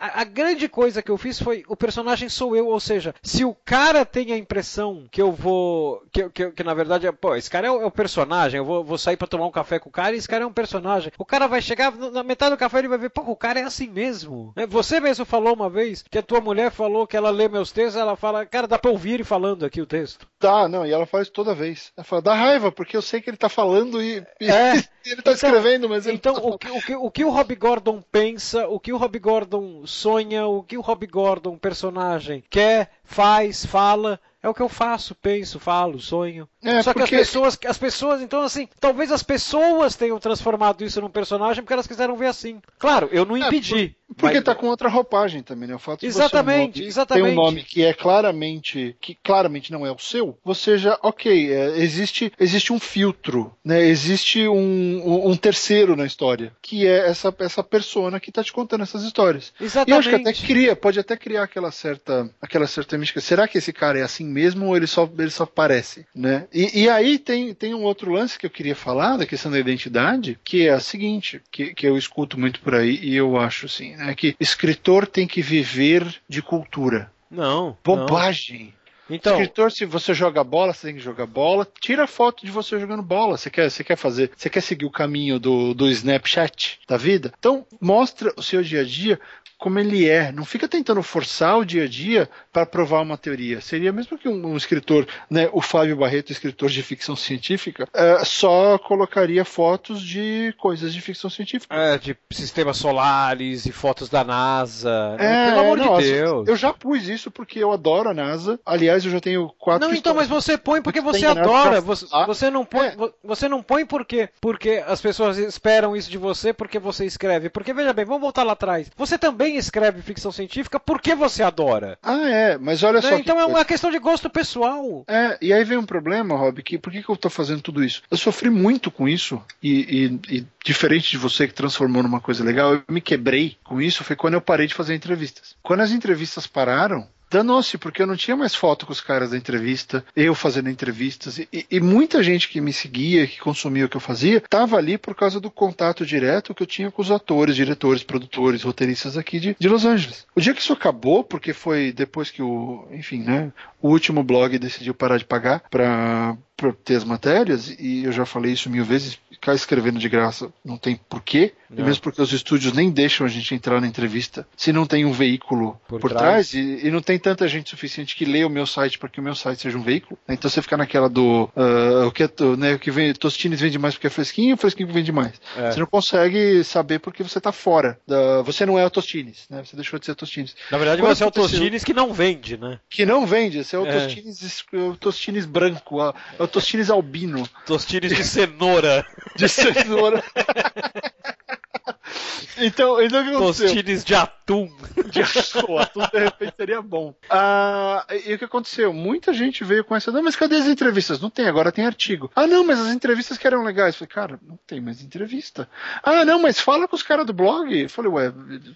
a, a, grande coisa que eu fiz foi o personagem sou eu, ou seja, se o cara tem a impressão que eu vou. que, que, que na verdade é, pô, esse cara é o, é o personagem, eu vou, vou, sair para tomar um café com o cara e esse cara é um personagem. O cara vai chegar na metade do café e ele vai ver, pô, o cara é assim mesmo. Né? Você mesmo falou uma vez que a tua mulher falou que ela lê meus textos, ela fala, cara, dá pra ouvir ele falando aqui o texto. Tá, não, e ela faz toda vez. Ela fala, dá raiva, porque eu sei que ele tá falando e, é. ele tá então, escrevendo, mas ele Então, tá o, que, o, que, o que o Rob Gordon pensa, o que o Rob Gordon sonha, o que o Rob Gordon, personagem, quer, faz, fala, É o que eu faço, penso, falo, sonho. É, Só que porque- as pessoas, as pessoas, então assim, talvez as pessoas tenham transformado isso num personagem porque elas quiseram ver assim. Claro, eu não É, impedi. Porque mas- tá com outra roupagem também, né? O fato de Exatamente, você um exatamente. tem um nome que é claramente que claramente não é o seu, você já, ok, é, existe existe um filtro, né? Existe um, um, terceiro na história, que é essa essa persona que tá te contando essas histórias. E eu acho que Exatamente. até cria, pode até criar aquela certa aquela certa mística. Será que esse cara é assim mesmo ou ele só ele só parece, né? E, e aí tem tem um outro lance que eu queria falar da questão da identidade, que é a seguinte, que, que eu escuto muito por aí e eu acho assim, né? Que escritor tem que viver de cultura. Não. não. Bobagem. Então, Escritor, se você joga bola, você tem que jogar bola. Tira foto de você jogando bola. Você quer, você quer fazer, você quer seguir o caminho do, do Snapchat da vida? Então, mostra o seu dia a dia como ele é. Não fica tentando forçar o dia a dia para provar uma teoria. Seria mesmo que um, um escritor, né, o Fábio Barreto, escritor de ficção científica, eh, só colocaria fotos de coisas de ficção científica. é, de sistemas solares e fotos da NASA. né? É, Pelo amor não, de Deus. Eu já pus isso porque eu adoro a NASA. Aliás, eu já tenho quatro. Não, então, mas você põe porque você adora. Você, falar. você não põe, É. vo- você não põe por quê? Porque as pessoas esperam isso de você porque você escreve. Porque veja bem, vamos voltar lá atrás. Você também escreve ficção científica porque você adora. Ah, é, mas olha né? só. que Então é coisa. uma questão de gosto pessoal. É, e aí vem um problema, Rob, que por que, que eu tô fazendo tudo isso? Eu sofri muito com isso, e, e- e diferente de você que transformou numa coisa legal, eu me quebrei com isso, foi quando eu parei de fazer entrevistas. Quando as entrevistas pararam, danou-se, porque eu não tinha mais foto com os caras da entrevista, eu fazendo entrevistas, e, e- muita gente que me seguia, que consumia o que eu fazia, tava ali por causa do contato direto que eu tinha com os atores, diretores, produtores, roteiristas aqui de, de Los Angeles. O dia que isso acabou, porque foi depois que o, enfim, né, o último blog decidiu parar de pagar para ter as matérias, e eu já falei isso mil vezes, ficar escrevendo de graça não tem porquê, Não. mesmo porque os estúdios nem deixam a gente entrar na entrevista se não tem um veículo Por por, trás. trás, e, e não tem tanta gente suficiente que lê o meu site para que o meu site seja um veículo. né? Então você fica naquela do ah, o que é, né, o que vem, Tostines vende mais porque é fresquinho, o fresquinho vende mais. É. Você não consegue saber porque você está fora. Da, você não é o Tostines, né? Você deixou de ser Tostines. Na verdade, Quando você é o Tostines que não vende, né? Que não vende, esse é o, É. Tostines, es- o Tostines branco, a- é o Tostines albino Tostines de cenoura. de cenoura. então, então o que aconteceu? Tostines de atum. de soa, tudo de repente seria bom. Ah, e o que aconteceu? Muita gente veio com essa, não, mas cadê as entrevistas? Não tem, agora tem artigo. Ah, não, mas as entrevistas que eram legais. Eu falei, cara, não tem mais entrevista. Ah, não, mas fala com os caras do blog. Eu falei, ué,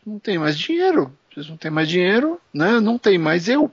não tem mais dinheiro. Vocês não têm mais dinheiro, né? Não tem mais eu.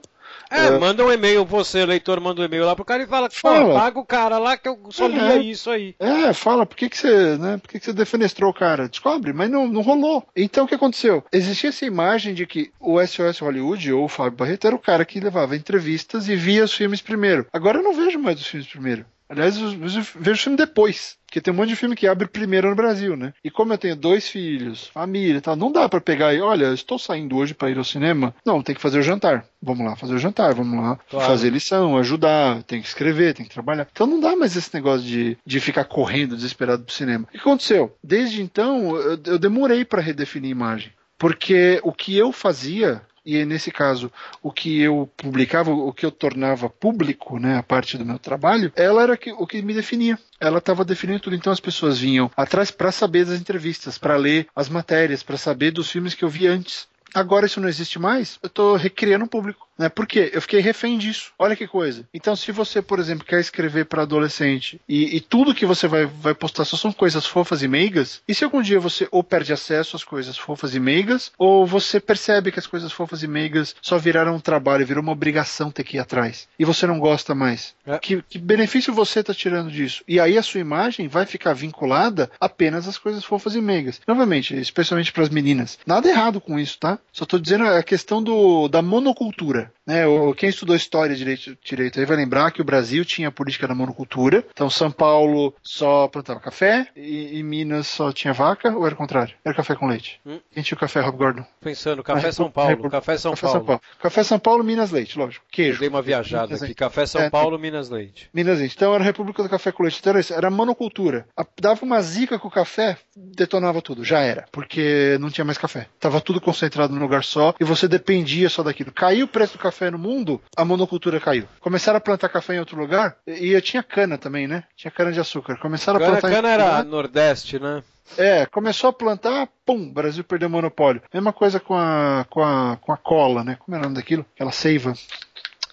É, É. manda um e-mail, você, leitor, manda um e-mail lá pro cara e fala, Fala. paga o cara lá que eu só lia isso aí. É, fala, por que, que você, né? Por que, que você defenestrou o cara? Descobre, mas não, não rolou. Então o que aconteceu? Existia essa imagem de que o SOS Hollywood ou o Fábio Barreto era o cara que levava entrevistas e via os filmes primeiro. Agora eu não vejo mais os filmes primeiro. Aliás, eu vejo o filme depois. Porque tem um monte de filme que abre primeiro no Brasil, né? E como eu tenho dois filhos, família e tal, não dá pra pegar e, olha, estou saindo hoje pra ir ao cinema. Não, tem que fazer o jantar. Vamos lá fazer o jantar, vamos lá Claro. fazer lição, ajudar, tem que escrever, tem que trabalhar. Então não dá mais esse negócio de, de ficar correndo desesperado pro cinema. O que aconteceu? Desde então, eu, eu demorei pra redefinir a imagem. Porque o que eu fazia, e nesse caso, o que eu publicava, o que eu tornava público, né, a parte do meu trabalho, ela era o que me definia. Ela estava definindo tudo. Então as pessoas vinham atrás para saber das entrevistas, para ler as matérias, para saber dos filmes que eu vi antes. Agora isso não existe mais, eu estou recriando um público. Né? Por quê? Eu fiquei refém disso. Olha que coisa. Então, se você, por exemplo, quer escrever para adolescente e, e tudo que você vai, vai postar só são coisas fofas e meigas, e se algum dia você ou perde acesso às coisas fofas e meigas, ou você percebe que as coisas fofas e meigas só viraram um trabalho, virou uma obrigação ter que ir atrás, e você não gosta mais. É. Que, que benefício você está tirando disso? E aí a sua imagem vai ficar vinculada apenas às coisas fofas e meigas. Novamente, especialmente para as meninas. Nada errado com isso, tá? Só estou dizendo a questão do, da monocultura. Né? O- Quem estudou história direito, direito aí vai lembrar que o Brasil tinha a política da monocultura. Então São Paulo só plantava café e, e Minas só tinha vaca, ou era o contrário? Era café com leite. Hum. Quem tinha o café, Rob Gordon? Pensando, Café São Paulo, Café São café Paulo. São Paulo. Café São Paulo, Minas Leite, lógico. Eu Queijo. dei uma viajada Minas aqui. Leite. Café São É, Paulo, Minas Leite. Minas Leite. Então era a República do Café com Leite. Então era isso, era monocultura. Dava uma zica com o café, detonava tudo. Já era. Porque não tinha mais café. Tava tudo concentrado num lugar só e você dependia só daquilo. Caiu o preço do café no mundo, a monocultura caiu. Começaram a plantar café em outro lugar e, e tinha cana também, né? Tinha cana de açúcar. Começaram Cana, a plantar. em cana outro era. Nordeste, né? É, começou a plantar, pum, o Brasil perdeu o monopólio. Mesma coisa com a, com a, com a cola, né? Como era o nome daquilo? Aquela seiva.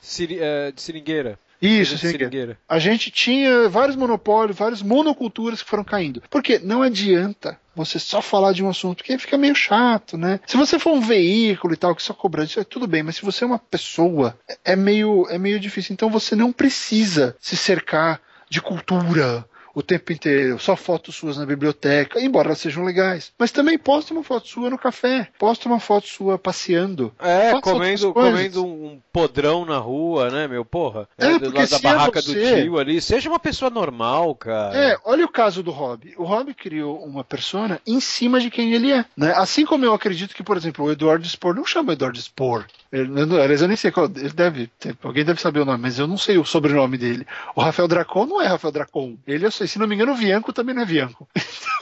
Siri- é, de seringueira. Isso, De seringueira. A gente tinha vários monopólios, várias monoculturas que foram caindo. Porque não adianta você só falar de um assunto, porque fica meio chato, né? Se você for um veículo e tal, que só cobra isso, é tudo bem, mas se você é uma pessoa, é- é meio, é meio difícil. Então você não precisa se cercar de cultura o tempo inteiro, só fotos suas na biblioteca, embora elas sejam legais. Mas também posta uma foto sua no café, posta uma foto sua passeando. É, comendo, comendo um podrão na rua, né, meu? Porra. É, do porque lado da se é barraca você- do tio ali. Seja uma pessoa normal, cara. É, olha o caso do Rob. O Rob criou uma persona em cima de quem ele é. Né? Assim como eu acredito que, por exemplo, o Eduardo Spor não chama Eduardo Spor. Eu, aliás, eu nem sei qual. Ele deve. alguém deve saber o nome, mas eu não sei o sobrenome dele. O Rafael Dracon não é Rafael Dracon. Ele, eu sei, se não me engano, o Vianco também não é Vianco.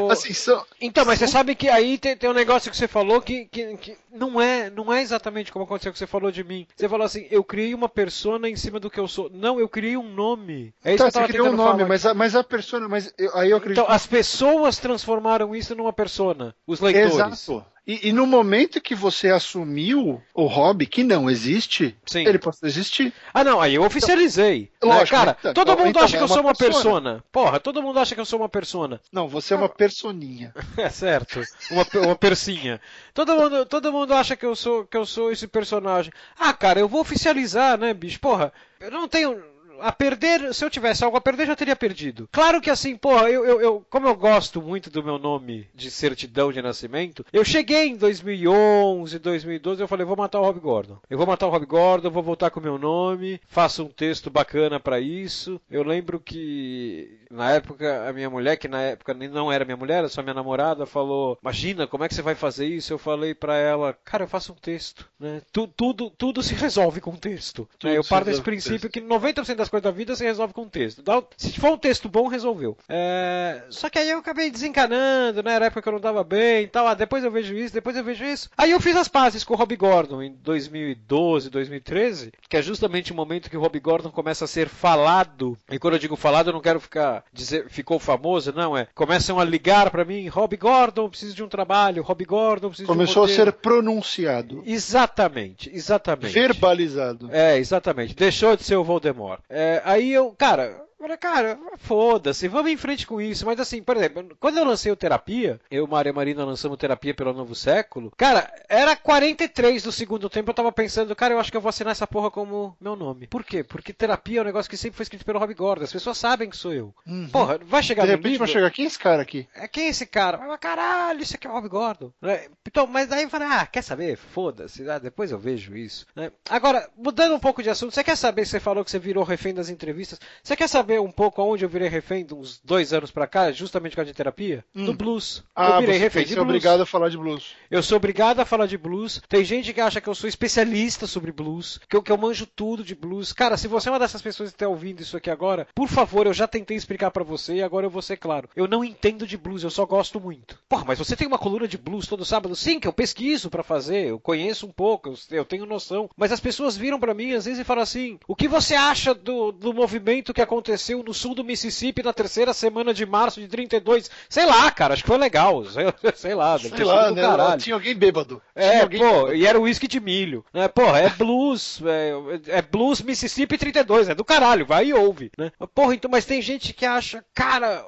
O- assim, são. Então, mas você sabe que aí tem, tem um negócio que você falou que, que, que não, é, não é exatamente como aconteceu que você falou de mim. Você falou assim, eu criei uma persona em cima do que eu sou. Não, eu criei um nome. É isso Tá, que eu você criou um nome, mas a, mas a persona. Mas eu- aí eu acredito. Então, as pessoas transformaram isso numa persona. Os leitores. Exato. E, e no momento que você assumiu o hobby, que não existe, Sim. ele pode existir. Ah, não, aí eu oficializei. Então, Né, lógico, cara, então, todo então, mundo então, acha é que eu uma sou uma persona. persona. Porra, todo mundo acha que eu sou uma persona. Não, você é uma personinha. É certo. Uma, uma persinha. Todo mundo, todo mundo acha que eu sou que eu sou esse personagem. Ah, cara, eu vou oficializar, né, bicho? Porra, eu não tenho a perder, se eu tivesse algo a perder, já teria perdido. Claro que assim, porra, eu, eu, eu- como eu gosto muito do meu nome de certidão de nascimento, eu cheguei em 2011, 2012, eu falei, vou matar o Rob Gordon. Eu vou matar o Rob Gordon, vou voltar com o meu nome, faço um texto bacana pra isso. Eu lembro que na época a minha mulher, que na época não era minha mulher, era só minha namorada, falou: "Imagina, como é que você vai fazer isso?" Eu falei pra ela: "Cara, eu faço um texto, né? Tu- tudo tudo se resolve com texto." Tudo né? Eu se paro desse princípio que 90% das coisas da vida se resolve com texto. Dá- Se for um texto bom, resolveu. É, Só que aí eu acabei desencanando, né? Era época que eu não tava bem e tal. Ah, depois eu vejo isso, depois eu vejo isso. Aí eu fiz as pazes com o Rob Gordon em 2012, 2013, que é justamente o momento que o Rob Gordon começa a ser falado. E quando eu digo falado, eu não quero ficar dizer ficou famoso, não é. Começam a ligar pra mim, Rob Gordon, preciso de um trabalho, Rob Gordon, preciso Começou de a um roteiro. ser pronunciado, Exatamente, exatamente. verbalizado. É, exatamente. Deixou de ser o Voldemort. É, aí eu, cara, falei, cara, foda-se, vamos em frente com isso. Mas assim, por exemplo, quando eu lancei o Terapia, eu e Maria Marina lançamos Terapia pelo Novo Século, cara, era 43 do segundo tempo, eu tava pensando, cara, eu acho que eu vou assinar essa porra como meu nome. Por quê? Porque Terapia é um negócio que sempre foi escrito pelo Rob Gordon, as pessoas sabem que sou eu. Uhum. Porra, vai chegar De repente vai chegar, quem é esse cara aqui? É, quem é esse cara? Mas caralho, isso aqui é o Rob Gordon. Né? Então, mas daí eu falei, ah, quer saber? Foda-se, ah, depois eu vejo isso. né? Agora, mudando um pouco de assunto, você quer saber, você falou que você virou refém das entrevistas, você quer saber um pouco aonde eu virei refém de uns dois anos pra cá, justamente por causa de terapia? Hum. Do blues. Ah, eu virei você refém de blues. obrigado a falar de blues. Eu sou obrigado a falar de blues. Tem gente que acha que eu sou especialista sobre blues, que eu, que eu manjo tudo de blues. Cara, se você é uma dessas pessoas que está ouvindo isso aqui agora, por favor, eu já tentei explicar pra você e agora eu vou ser claro. Eu não entendo de blues, eu só gosto muito. Porra, mas você tem uma coluna de blues todo sábado? Sim, que eu pesquiso pra fazer, eu conheço um pouco, eu, eu tenho noção. Mas as pessoas viram pra mim às vezes e falam assim: o que você acha do, do movimento que aconteceu no sul do Mississippi na terceira semana de março de 32? Sei lá, cara, acho que foi legal. Sei, sei lá, Sei lá, né? caralho. Tinha alguém bêbado. Tinha É, alguém pô, bêbado. e era uísque de milho. Né? Porra, é blues, é, é blues Mississippi 32, é do caralho, vai e ouve. Né? Porra, então, mas tem gente que acha, cara,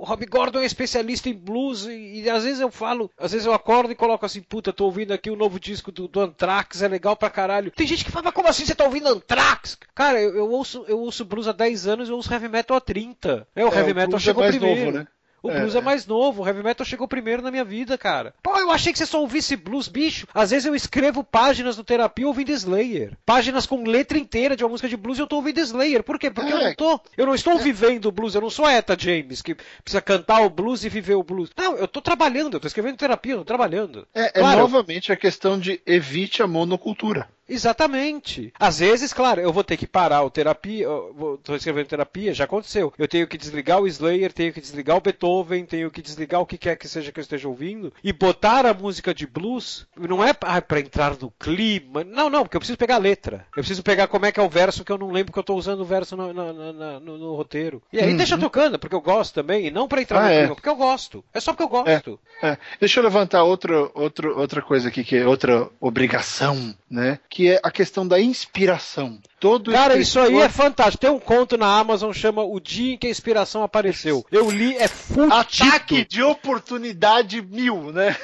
o Rob Gordon é especialista em blues e, e às vezes eu falo, às vezes eu acordo e coloco assim, puta, tô ouvindo aqui o novo disco do, do Anthrax, é legal pra caralho. Tem gente que fala, mas como assim você tá ouvindo Anthrax? Cara, eu, eu ouço, eu ouço blues há 10 anos e eu ouço heavy metal há 30. É, o É, heavy o metal é chegou mais primeiro. novo, né? O É, blues é, é. mais novo, o heavy metal chegou primeiro na minha vida, cara. Pô, eu achei que você só ouvisse blues, bicho. Às vezes eu escrevo páginas do terapia ouvindo Slayer. Páginas com letra inteira de uma música de blues e eu tô ouvindo Slayer. Por quê? Porque eu É. não tô. Eu não estou vivendo o blues, eu não sou a Eta James, que precisa cantar o blues e viver o blues. Não, eu tô trabalhando, eu tô escrevendo terapia, eu tô trabalhando. É, é Claro. novamente a questão de evite a monocultura. Exatamente. Às vezes, claro, eu vou ter que parar o terapia, estou escrevendo terapia, já aconteceu. Eu tenho que desligar o Slayer, tenho que desligar o Beethoven, tenho que desligar o que quer que seja que eu esteja ouvindo e botar a música de blues. Não é ah, para entrar no clima. Não, não, porque eu preciso pegar a letra. Eu preciso pegar como é que é o verso que eu não lembro que eu estou usando o verso no, no, no, no roteiro. E aí uhum. deixa tocando, porque eu gosto também, e não para entrar ah, no é. clima, porque eu gosto. É só porque eu gosto. É, é. Deixa eu levantar outro, outro, outra coisa aqui, que é outra obrigação, né? Que é a questão da inspiração. Todo Cara, escritor... isso aí é fantástico. Tem um conto na Amazon chama O Dia em que a Inspiração Apareceu. Eu li, é fudido. Ataque de oportunidade mil, né?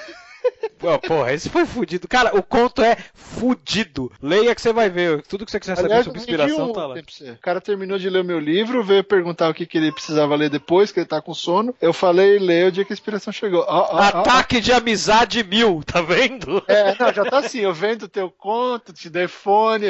Pô, porra, esse foi fudido. Cara, o conto é fudido. Leia que você vai ver. Tudo que você quiser saber Aliás, sobre inspiração tá lá. O cara terminou de ler o meu livro, veio perguntar o que, que ele precisava ler depois, que ele tá com sono. Eu falei, leia o dia que a inspiração chegou. Ataque de amizade mil, tá vendo? É, não, já tá assim. Eu vendo teu conto, te dei fone.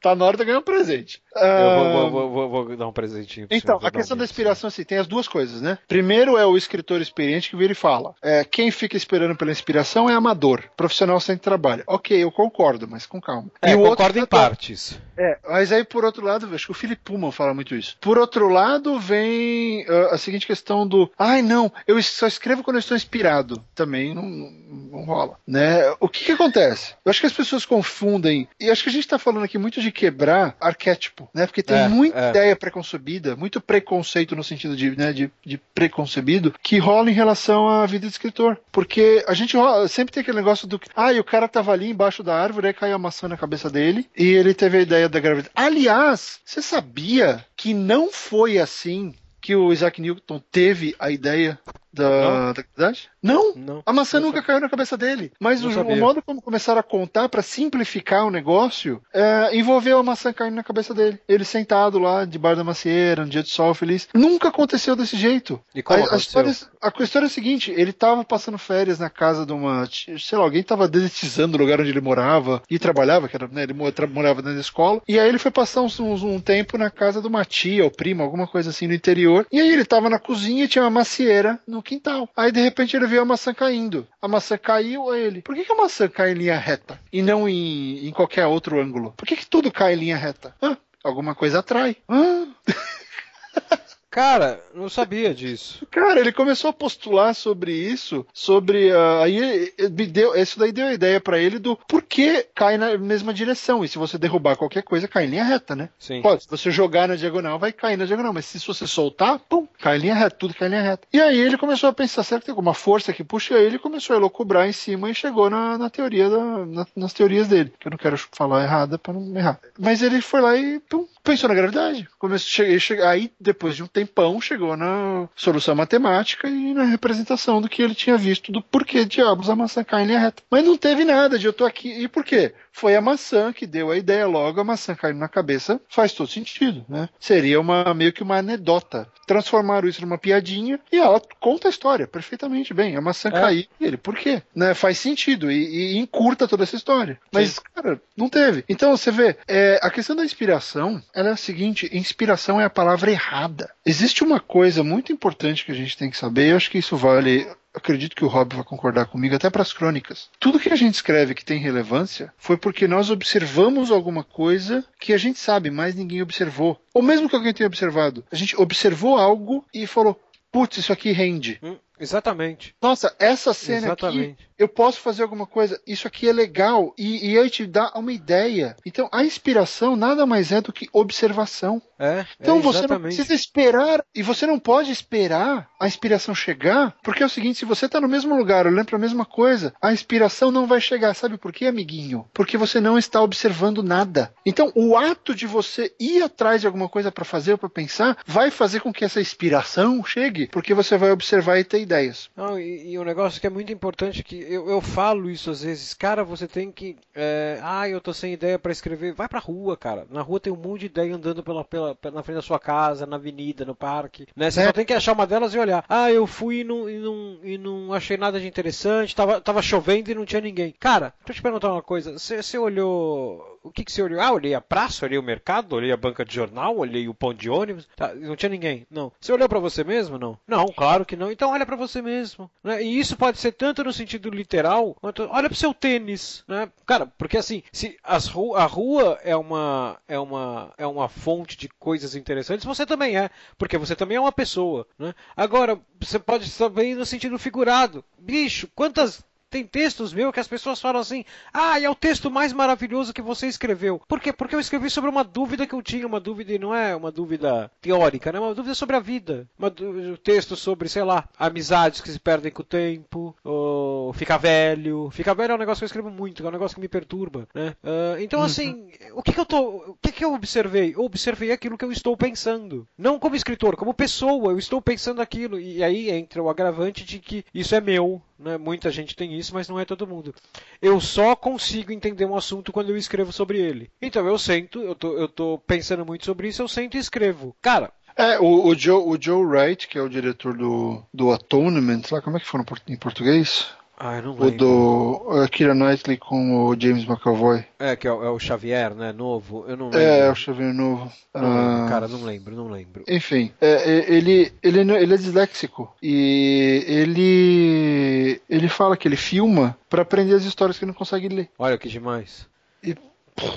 Tá na hora de ganhar um presente. Eu vou, vou, vou, vou, dar um presentinho. Então, a questão da inspiração, assim, tem as duas coisas, né? Primeiro é o escritor experiente que vira e fala. É, quem fica esperando pela inspiração é amador. Profissional sem trabalho. Ok, eu concordo, mas com calma. É, e o concordo outro, em partes. É, mas aí por outro lado, acho que o Philip Pullman fala muito isso. Por outro lado, vem uh, a seguinte questão do, ai não, eu só escrevo quando eu estou inspirado. Também não, não rola, né? O que que acontece? Eu acho que as pessoas confundem, e acho que a gente está falando aqui muito de quebrar arquétipo, né? Porque tem é, muita é. ideia preconcebida, muito preconceito no sentido de, né, de, de preconcebido, que rola em relação à vida de escritor. Porque a gente sempre tem aquele negócio do, ah, e o cara tava ali embaixo da árvore, aí caiu a maçã na cabeça dele, e ele teve a ideia da gravidez. Aliás, você sabia que não foi assim que o Isaac Newton teve a ideia da, da gravidade? Não, não, a maçã nunca caiu na cabeça dele. Mas o, o, modo como começaram a contar para simplificar o negócio é, envolveu a maçã caindo na cabeça dele. Ele sentado lá debaixo da macieira, um dia de sol feliz. Nunca aconteceu desse jeito. E como a, a, história, a história é a seguinte: ele tava passando férias na casa de uma. Sei lá, alguém tava deletizando o lugar onde ele morava e trabalhava, que era, né, ele morava dentro da escola. E aí ele foi passar um, um, um tempo na casa de uma tia ou prima, alguma coisa assim no interior. E aí ele tava na cozinha e tinha uma macieira no quintal. Aí de repente ele viu a maçã caindo. A maçã caiu a ele. Por que, que a maçã cai em linha reta e não em, em qualquer outro ângulo? Por que, que tudo cai em linha reta? Ah, alguma coisa atrai. Ah. Cara, não sabia disso. Cara, ele começou a postular sobre isso, sobre uh, aí me deu, isso daí deu a ideia para ele do por que cai na mesma direção e se você derrubar qualquer coisa cai em linha reta, né? Sim. Pode, se você jogar na diagonal vai cair na diagonal, mas se você soltar, pum, cai em linha reta, tudo cai em linha reta. E aí ele começou a pensar, será que tem alguma força que puxa ele? Ele começou a elocubrar em cima e chegou na, na teoria da, na, nas teorias dele, que eu não quero falar errada para não errar. Mas ele foi lá e pum, pensou na gravidade. Começou, cheguei, cheguei, aí depois de um tempão chegou na solução matemática e na representação do que ele tinha visto do porquê diabos a maçã cai em linha reta. Mas não teve nada de eu tô aqui. E por quê? Foi a maçã que deu a ideia logo, a maçã caindo na cabeça faz todo sentido, né? Seria uma meio que uma anedota. Transformaram isso numa piadinha e ela conta a história perfeitamente bem. A maçã é. caiu e ele, por quê? Né? Faz sentido e, e encurta toda essa história. Mas, Sim. cara, não teve. Então você vê, é, a questão da inspiração, ela é a seguinte: inspiração é a palavra errada. Existe uma coisa muito importante que a gente tem que saber, eu acho que isso vale acredito que o Rob vai concordar comigo, até para as crônicas. Tudo que a gente escreve que tem relevância foi porque nós observamos alguma coisa que a gente sabe, mas ninguém observou. Ou mesmo que alguém tenha observado. A gente observou algo e falou: putz, isso aqui rende. Hum, exatamente. Nossa, essa cena exatamente. aqui eu posso fazer alguma coisa, isso aqui é legal, e, e aí te dá uma ideia. Então, a inspiração nada mais é do que observação. É, então é você não precisa esperar, e você não pode esperar a inspiração chegar, porque é o seguinte: se você está no mesmo lugar, olhando para a mesma coisa, a inspiração não vai chegar. Sabe por quê, amiguinho? Porque você não está observando nada. Então, o ato de você ir atrás de alguma coisa para fazer ou para pensar vai fazer com que essa inspiração chegue, porque você vai observar e ter ideias. Não, e, e um negócio que é muito importante que eu, eu falo isso às vezes, cara, você tem que. É, ah, eu tô sem ideia para escrever. Vai pra rua, cara. Na rua tem um monte de ideia andando pela, pela sua, na frente da sua casa, na avenida, no parque. Né? Você É. só tem que achar uma delas e olhar. Ah, eu fui e não, e não, e não achei nada de interessante, tava, tava chovendo e não tinha ninguém. Cara, deixa eu te perguntar uma coisa. Você você olhou. O que, que você olhou? Ah, olhei a praça, olhei o mercado, olhei a banca de jornal, olhei o pão de ônibus. Tá, não tinha ninguém. Não. Você olhou pra você mesmo? Não. Não, claro que não. Então olha pra você mesmo. Né? E isso pode ser tanto no sentido literal, quanto olha pro seu tênis. Né? Cara, porque assim, se as ru a rua é uma, é, uma, é uma fonte de coisas interessantes, você também é. Porque você também é uma pessoa. Né? Agora, você pode também no sentido figurado. Bicho, quantas tem textos meus que as pessoas falam assim: ah, é o texto mais maravilhoso que você escreveu. Por quê? Porque eu escrevi sobre uma dúvida que eu tinha, uma dúvida, e não é uma dúvida teórica, né? Uma dúvida sobre a vida. Uma um texto sobre, sei lá, amizades que se perdem com o tempo, ou ficar velho. Ficar velho é um negócio que eu escrevo muito, é um negócio que me perturba, né? Ah, então, assim, o que, que eu tô. O que, que eu observei? Eu observei aquilo que eu estou pensando. Não como escritor, como pessoa, eu estou pensando aquilo. E aí entra o agravante de que isso é meu, né? Muita gente tem isso, mas não é todo mundo. Eu só consigo entender um assunto quando eu escrevo sobre ele. Então eu sento, eu tô, eu tô pensando muito sobre isso, eu sento e escrevo. Cara, É, o, o Joe, o Joe Wright, que é o diretor do, do Atonement, lá, como é que foi em português? Ah, eu não O lembro. do uh, Kira Knightley com o James McAvoy. É, que é o, é o Xavier, né? Novo. Eu não lembro. É, o Xavier Novo. Não lembro, Ah, cara, não lembro, não lembro. Enfim, é, é, ele, ele, ele é disléxico e ele ele fala que ele filma pra aprender as histórias que ele não consegue ler. Olha que demais. E-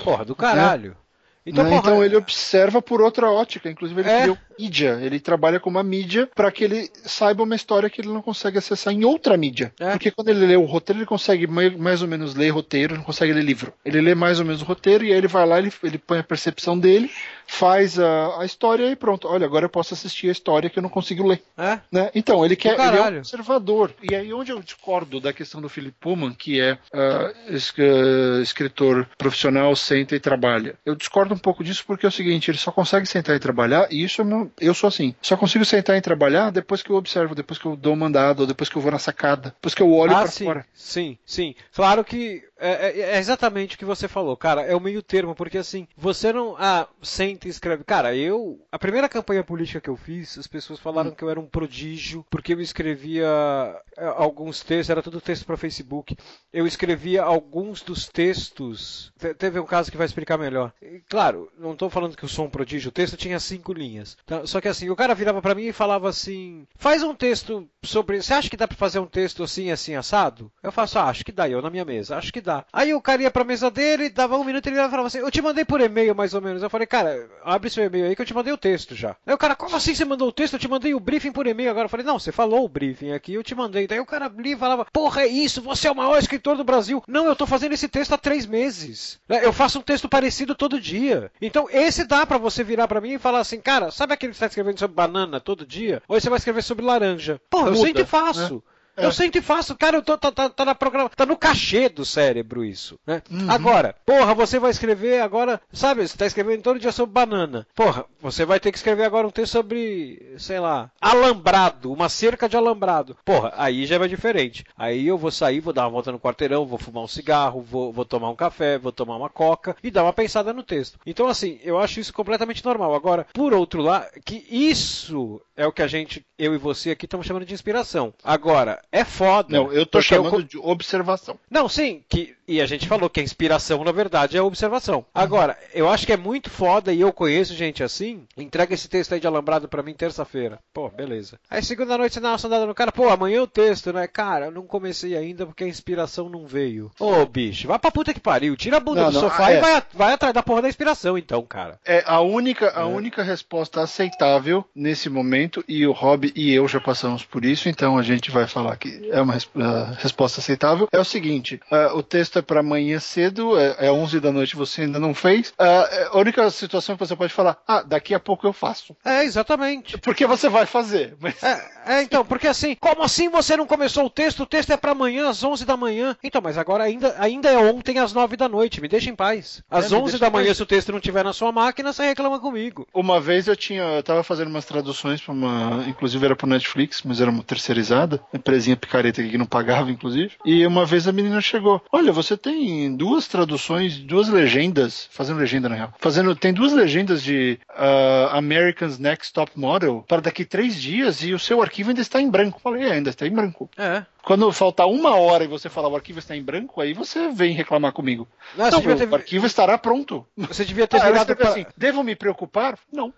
Porra, do caralho. Então, né? Então ele observa por outra ótica. Inclusive ele É. criou mídia. Ele trabalha com uma mídia para que ele saiba uma história que ele não consegue acessar em outra mídia. É. Porque quando ele lê o roteiro, ele consegue mai- mais ou menos ler roteiro, não consegue ler livro. Ele lê mais ou menos o roteiro e aí ele vai lá, ele, ele põe a percepção dele, faz a, a história e pronto. Olha, agora eu posso assistir a história que eu não consigo ler. É? Né? Então, ele quer ele é um observador. E aí onde eu discordo da questão do Philip Pullman, que é ah, es- ah, escritor profissional, senta e trabalha. Eu discordo um pouco disso porque é o seguinte, ele só consegue sentar e trabalhar, e isso é meu- eu sou assim. Só consigo sentar e trabalhar depois que eu observo, depois que eu dou um mandado, ou depois que eu vou na sacada, depois que eu olho ah, pra sim, fora. sim, sim. Claro que é, é- é exatamente o que você falou, cara. É o meio termo, porque assim, você não. Ah, senta e escreve. Cara, eu. A primeira campanha política que eu fiz, as pessoas falaram Hum. que eu era um prodígio, porque eu escrevia é, alguns textos, era tudo texto para Facebook. Eu escrevia alguns dos textos. Te- Teve um caso que vai explicar melhor. E, claro, não tô falando que eu sou um prodígio, o texto tinha cinco linhas. Tá? Só que assim, o cara virava para mim e falava assim: faz um texto sobre. Você acha que dá para fazer um texto assim, assim, assado? Eu faço, ah, acho que dá, eu na minha mesa, acho que dá. Aí o cara ia pra mesa dele, dava um minuto e ele falava assim: eu te mandei por e-mail mais ou menos. Eu falei, cara, abre seu e-mail aí que eu te mandei o texto já. Aí o cara, como assim você mandou o texto? Eu te mandei o briefing por e-mail agora. Eu falei, não, você falou o briefing aqui, eu te mandei. Daí o cara e falava, porra, é isso, você é o maior escritor do Brasil. Não, eu tô fazendo esse texto há três meses. Eu faço um texto parecido todo dia. Então, esse dá pra você virar pra mim e falar assim, cara, sabe aquele que você tá escrevendo sobre banana todo dia? Ou você vai escrever sobre laranja? Porra, eu Muda, sempre faço. É. Eu sempre faço, cara, eu tô, tá, tá, tá na programa, tá no cachê do cérebro isso, né? Uhum. Agora, porra, você vai escrever agora, sabe, você tá escrevendo todo dia sobre banana. Porra, você vai ter que escrever agora um texto sobre, sei lá, alambrado, uma cerca de alambrado. Porra, aí já vai diferente. Aí eu vou sair, vou dar uma volta no quarteirão, vou fumar um cigarro, vou, vou tomar um café, vou tomar uma coca e dar uma pensada no texto. Então, assim, eu acho isso completamente normal. Agora, por outro lado, que isso é o que a gente, eu e você aqui estamos chamando de inspiração. Agora, é foda. Não, eu tô eu chamando co- de observação. não, sim, que, e a gente falou que a inspiração, na verdade, é a observação. Agora, eu acho que é muito foda, e eu conheço gente assim, entrega esse texto aí de alambrado pra mim terça-feira. Pô, beleza. Aí segunda noite você dá uma sondada no cara, pô, amanhã é o texto, né? Cara, eu não comecei ainda porque a inspiração não veio. Ô, bicho, vai pra puta que pariu, tira a bunda Não, do não, sofá é. e vai, a- vai atrás da porra da inspiração, então, cara. É a única, a única resposta aceitável nesse momento, e o Rob e eu já passamos por isso, então a gente vai falar que é uma ah, resposta aceitável. É o seguinte: ah, o texto é para amanhã cedo, é, é 11 da noite, você ainda não fez. É a única situação que você pode falar, ah, daqui a pouco eu faço. É, exatamente. Porque você vai fazer, mas. É, é, então, porque assim, como assim você não começou o texto? O texto é pra amanhã às 11 da manhã. Então, mas agora ainda, ainda é ontem às 9 da noite, me deixa em paz. Às É, me 11 deixa da manhã, se o texto não tiver na sua máquina, você reclama comigo. Uma vez eu tinha, eu tava fazendo umas traduções para uma, inclusive era pro Netflix, mas era uma terceirizada, empresa Terezinha Picareta que não pagava, inclusive. E uma vez a menina chegou: Olha, você tem duas traduções, duas legendas, fazendo legenda na real. Fazendo, tem duas legendas de uh, American's Next Top Model para daqui três dias e o seu arquivo ainda está em branco. Falei, é, ainda está em branco. É. Quando faltar uma hora e você falar o arquivo está em branco, aí você vem reclamar comigo. Não, não o ter... arquivo estará pronto. Você devia ter ah, virado para... assim, devo me preocupar? Não.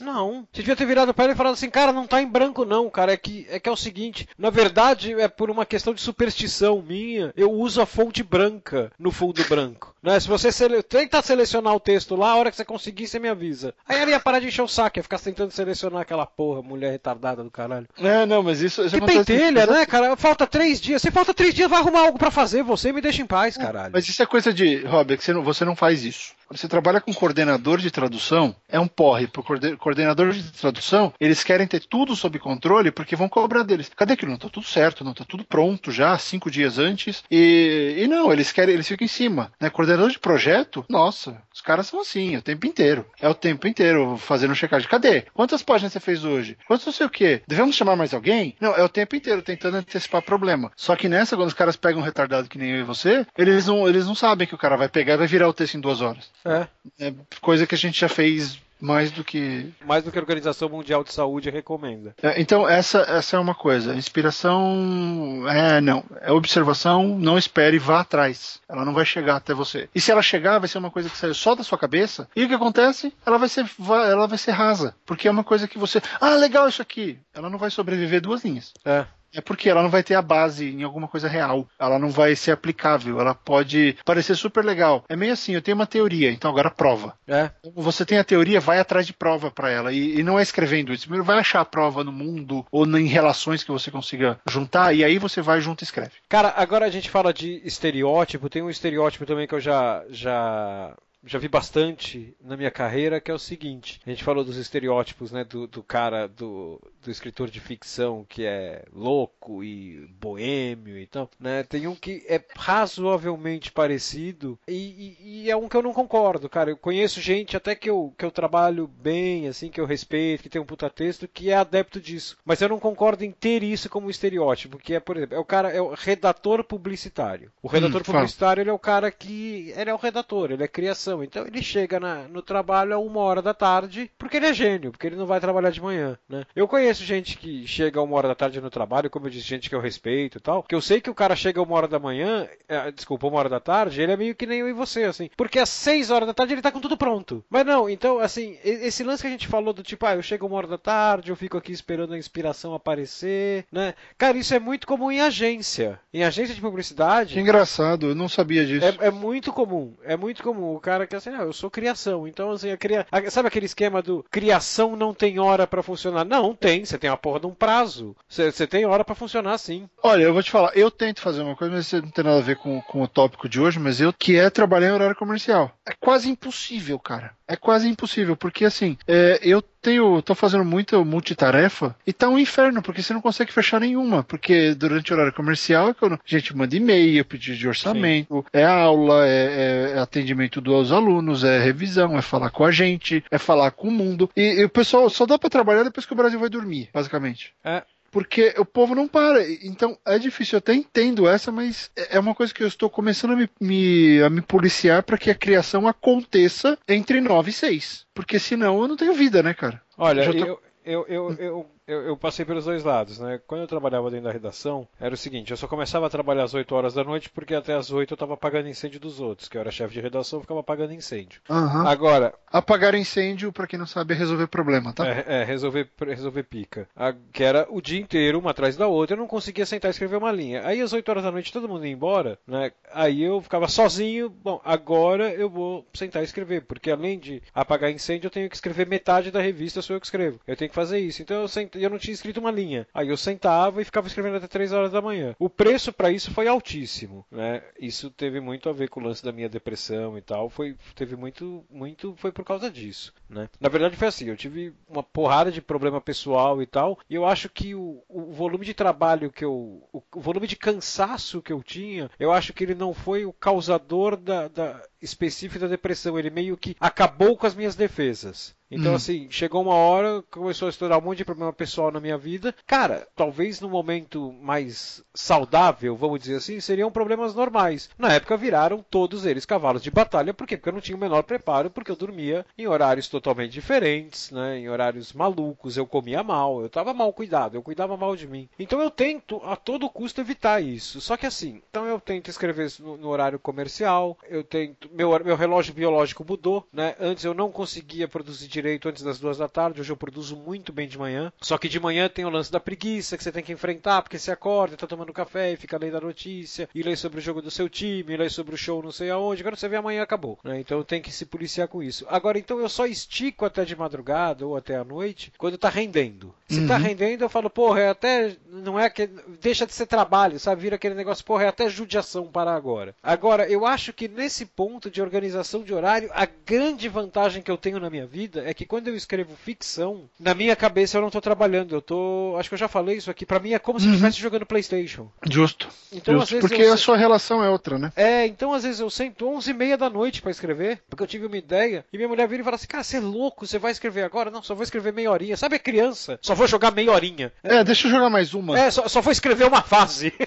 Não. Você devia ter virado para ele e falado assim, cara, não tá em branco não, cara. É que, é que é o seguinte, na verdade, é por uma questão de superstição minha, eu uso a fonte branca no fundo branco. Né? Se você sele... tenta selecionar o texto lá, a hora que você conseguir, você me avisa. Aí ela ia parar de encher o saco, ia ficar tentando selecionar aquela porra, mulher retardada do caralho. É, não, mas isso. isso que pentelha, né, cara? Falta três dias. Se falta três dias, vai arrumar algo para fazer. Você me deixa em paz, caralho. Mas isso é coisa de. Rob, é que você não, você não faz isso. Quando você trabalha com coordenador de tradução, é um porre. Pro coordenador de tradução, eles querem ter tudo sob controle porque vão cobrar deles. Cadê aquilo? Não tá tudo certo, não tá tudo pronto já, cinco dias antes. E, e não, eles querem, eles ficam em cima. Né? Coordenador de projeto, nossa, os caras são assim, o tempo inteiro. É o tempo inteiro fazendo checagem. Cadê? Quantas páginas você fez hoje? Quantos não sei o quê? Devemos chamar mais alguém? Não, é o tempo inteiro tentando antecipar problema. Só que nessa, quando os caras pegam um retardado que nem eu e você, eles não, eles não sabem que o cara vai pegar e vai virar o texto em duas horas. É. É coisa que a gente já fez mais do que. Mais do que a Organização Mundial de Saúde recomenda. É, então, essa, essa é uma coisa. Inspiração é não. É observação, não espere, vá atrás. Ela não vai chegar até você. E se ela chegar, vai ser uma coisa que saiu só da sua cabeça. E o que acontece? Ela vai ser, ela vai ser rasa. Porque é uma coisa que você. Ah, legal isso aqui. Ela não vai sobreviver duas linhas. É. É porque ela não vai ter a base em alguma coisa real. Ela não vai ser aplicável. Ela pode parecer super legal. É meio assim, eu tenho uma teoria, então agora prova. É. Você tem a teoria, vai atrás de prova para ela. E, e, não é escrevendo isso. Primeiro vai achar a prova no mundo ou em relações que você consiga juntar. E aí você vai junto e escreve. Cara, agora a gente fala de estereótipo. Tem um estereótipo também que eu já, já já vi bastante na minha carreira, que é o seguinte: a gente falou dos estereótipos, né, do, do cara, do, do escritor de ficção que é louco e boêmio e tal, né? Tem um que é razoavelmente parecido e, e, e, é um que eu não concordo, cara. Eu conheço gente até que eu, que eu trabalho bem, assim, que eu respeito, que tem um puta texto, que é adepto disso. Mas eu não concordo em ter isso como estereótipo, que é, por exemplo, é o cara, é o redator publicitário. O redator hum, publicitário, ele é o cara que. Ele é o redator, ele é criação então ele chega na, no trabalho a uma hora da tarde porque ele é gênio, porque ele não vai trabalhar de manhã, né? Eu conheço gente que chega uma hora da tarde no trabalho, como eu disse, gente que eu respeito e tal, que eu sei que o cara chega uma hora da manhã, é, desculpa, uma hora da tarde, ele é meio que nem eu e você, assim, porque às seis horas da tarde ele tá com tudo pronto. Mas não, então, assim, esse lance que a gente falou do tipo, ah, eu chego uma hora da tarde, eu fico aqui esperando a inspiração aparecer, né? Cara, isso é muito comum em agência. Em agência de publicidade. Que engraçado, eu não sabia disso. É, é muito comum, é muito comum. O cara cara que assim, ah, eu sou criação. Então, assim, a cria... sabe aquele esquema do criação não tem hora para funcionar? Não, tem. Você tem a porra de um prazo. Você tem hora para funcionar sim. Olha, eu vou te falar, eu tento fazer uma coisa, mas isso não tem nada a ver com, com o tópico de hoje, mas eu que é trabalhar em horário comercial. É quase impossível, cara. É quase impossível, porque assim, é, eu tenho, tô fazendo muita multitarefa e tá um inferno, porque você não consegue fechar nenhuma, porque durante o horário comercial é quando a gente manda e-mail, pedido de orçamento, Sim. é aula, é, é, atendimento dos alunos, é revisão, é falar com a gente, é falar com o mundo. E, e o pessoal só dá para trabalhar depois que o Brasil vai dormir, basicamente. É, porque o povo não para. Então é difícil, eu até entendo essa, mas é uma coisa que eu estou começando a me, me a me policiar para que a criação aconteça entre 9 e 6. Porque senão eu não tenho vida, né, cara? Olha, eu, tô... eu, eu, eu, eu eu, eu, passei pelos dois lados, né? Quando eu trabalhava dentro da redação, era o seguinte, eu só começava a trabalhar às 8 horas da noite porque até às 8 eu estava apagando incêndio dos outros, que eu era chefe de redação, eu ficava apagando incêndio. Uhum. Agora... Apagar incêndio, para quem não sabe, é resolver problema, tá? É, é resolver, resolver pica. A, que era o dia inteiro, uma atrás da outra, eu não conseguia sentar e escrever uma linha. Aí às 8 horas da noite todo mundo ia embora, né? Aí eu ficava sozinho, bom, agora eu vou sentar e escrever, porque além de apagar incêndio, eu tenho que escrever metade da revista, sou eu que escrevo. Eu tenho que fazer isso. Então eu, sent... eu não tinha escrito uma linha. Aí eu sentava e ficava escrevendo até 3 horas da manhã. O preço para isso foi altíssimo, né? Isso teve muito a ver com o lance da minha depressão e tal. Foi teve muito muito foi por causa disso, né? Na verdade foi assim, eu tive uma porrada de problema pessoal e tal, e eu acho que o, o volume de trabalho que eu o, o volume de cansaço que eu tinha, eu acho que ele não foi o causador da, da específico da depressão. Ele meio que acabou com as minhas defesas. Então, Hum. assim, chegou uma hora, começou a estourar um monte de problema pessoal na minha vida. Cara, talvez no momento mais saudável, vamos dizer assim, seriam problemas normais. Na época viraram todos eles cavalos de batalha, por quê? Porque eu não tinha o menor preparo, porque eu dormia em horários totalmente diferentes, né? Em horários malucos, eu comia mal, eu tava mal cuidado, eu cuidava mal de mim. Então eu tento a todo custo evitar isso. Só que assim, então eu tento escrever no, no horário comercial, eu tento. Meu, meu relógio biológico mudou, né? Antes eu não conseguia produzir direito antes das duas da tarde, hoje eu produzo muito bem de manhã. Só que de manhã tem o lance da preguiça que você tem que enfrentar, porque você acorda, tá tomando café e fica lendo a notícia, e lê sobre o jogo do seu time, e lê sobre o show não sei aonde, quando você vê amanhã acabou. Né? Então tem que se policiar com isso. Agora, então eu só estico até de madrugada ou até à noite quando tá rendendo. Se Uhum. tá rendendo, eu falo, porra, é até. Não é que. Deixa de ser trabalho, sabe? Vira aquele negócio, porra, é até judiação para agora. Agora, eu acho que nesse ponto de organização de horário, a grande vantagem que eu tenho na minha vida é que quando eu escrevo ficção, na minha cabeça eu não tô trabalhando. Eu tô. Acho que eu já falei isso aqui. Pra mim é como se eu Uhum. estivesse jogando PlayStation. Justo. Então, às Justo. vezes Porque eu a sua relação é outra, né? é, então às vezes eu sento 11 e meia da noite pra escrever, porque eu tive uma ideia, e minha mulher vira e fala assim, cara, você é louco, você vai escrever agora? Não, só vou escrever meia horinha. Sabe a criança? Só vou jogar meia horinha. É, deixa eu jogar mais uma. É, só, só vou escrever uma fase.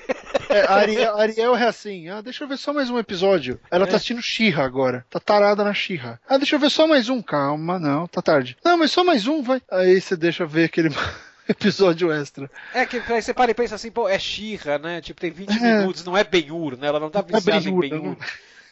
É, a Ariel, a Ariel é assim, ah, deixa eu ver só mais um episódio. Ela É. tá assistindo Xirra agora. Tá tarada na Xirra. Ah, deixa eu ver só mais um. Calma, não, tá tarde. Não, mas só mais um, vai. Aí você deixa ver aquele episódio extra. É que aí você para e pensa assim, pô, é Xirra, né? Tipo, tem 20 É. minutos, não é Ben-Hur, né? Ela não tá é viciada em Ben-Hur?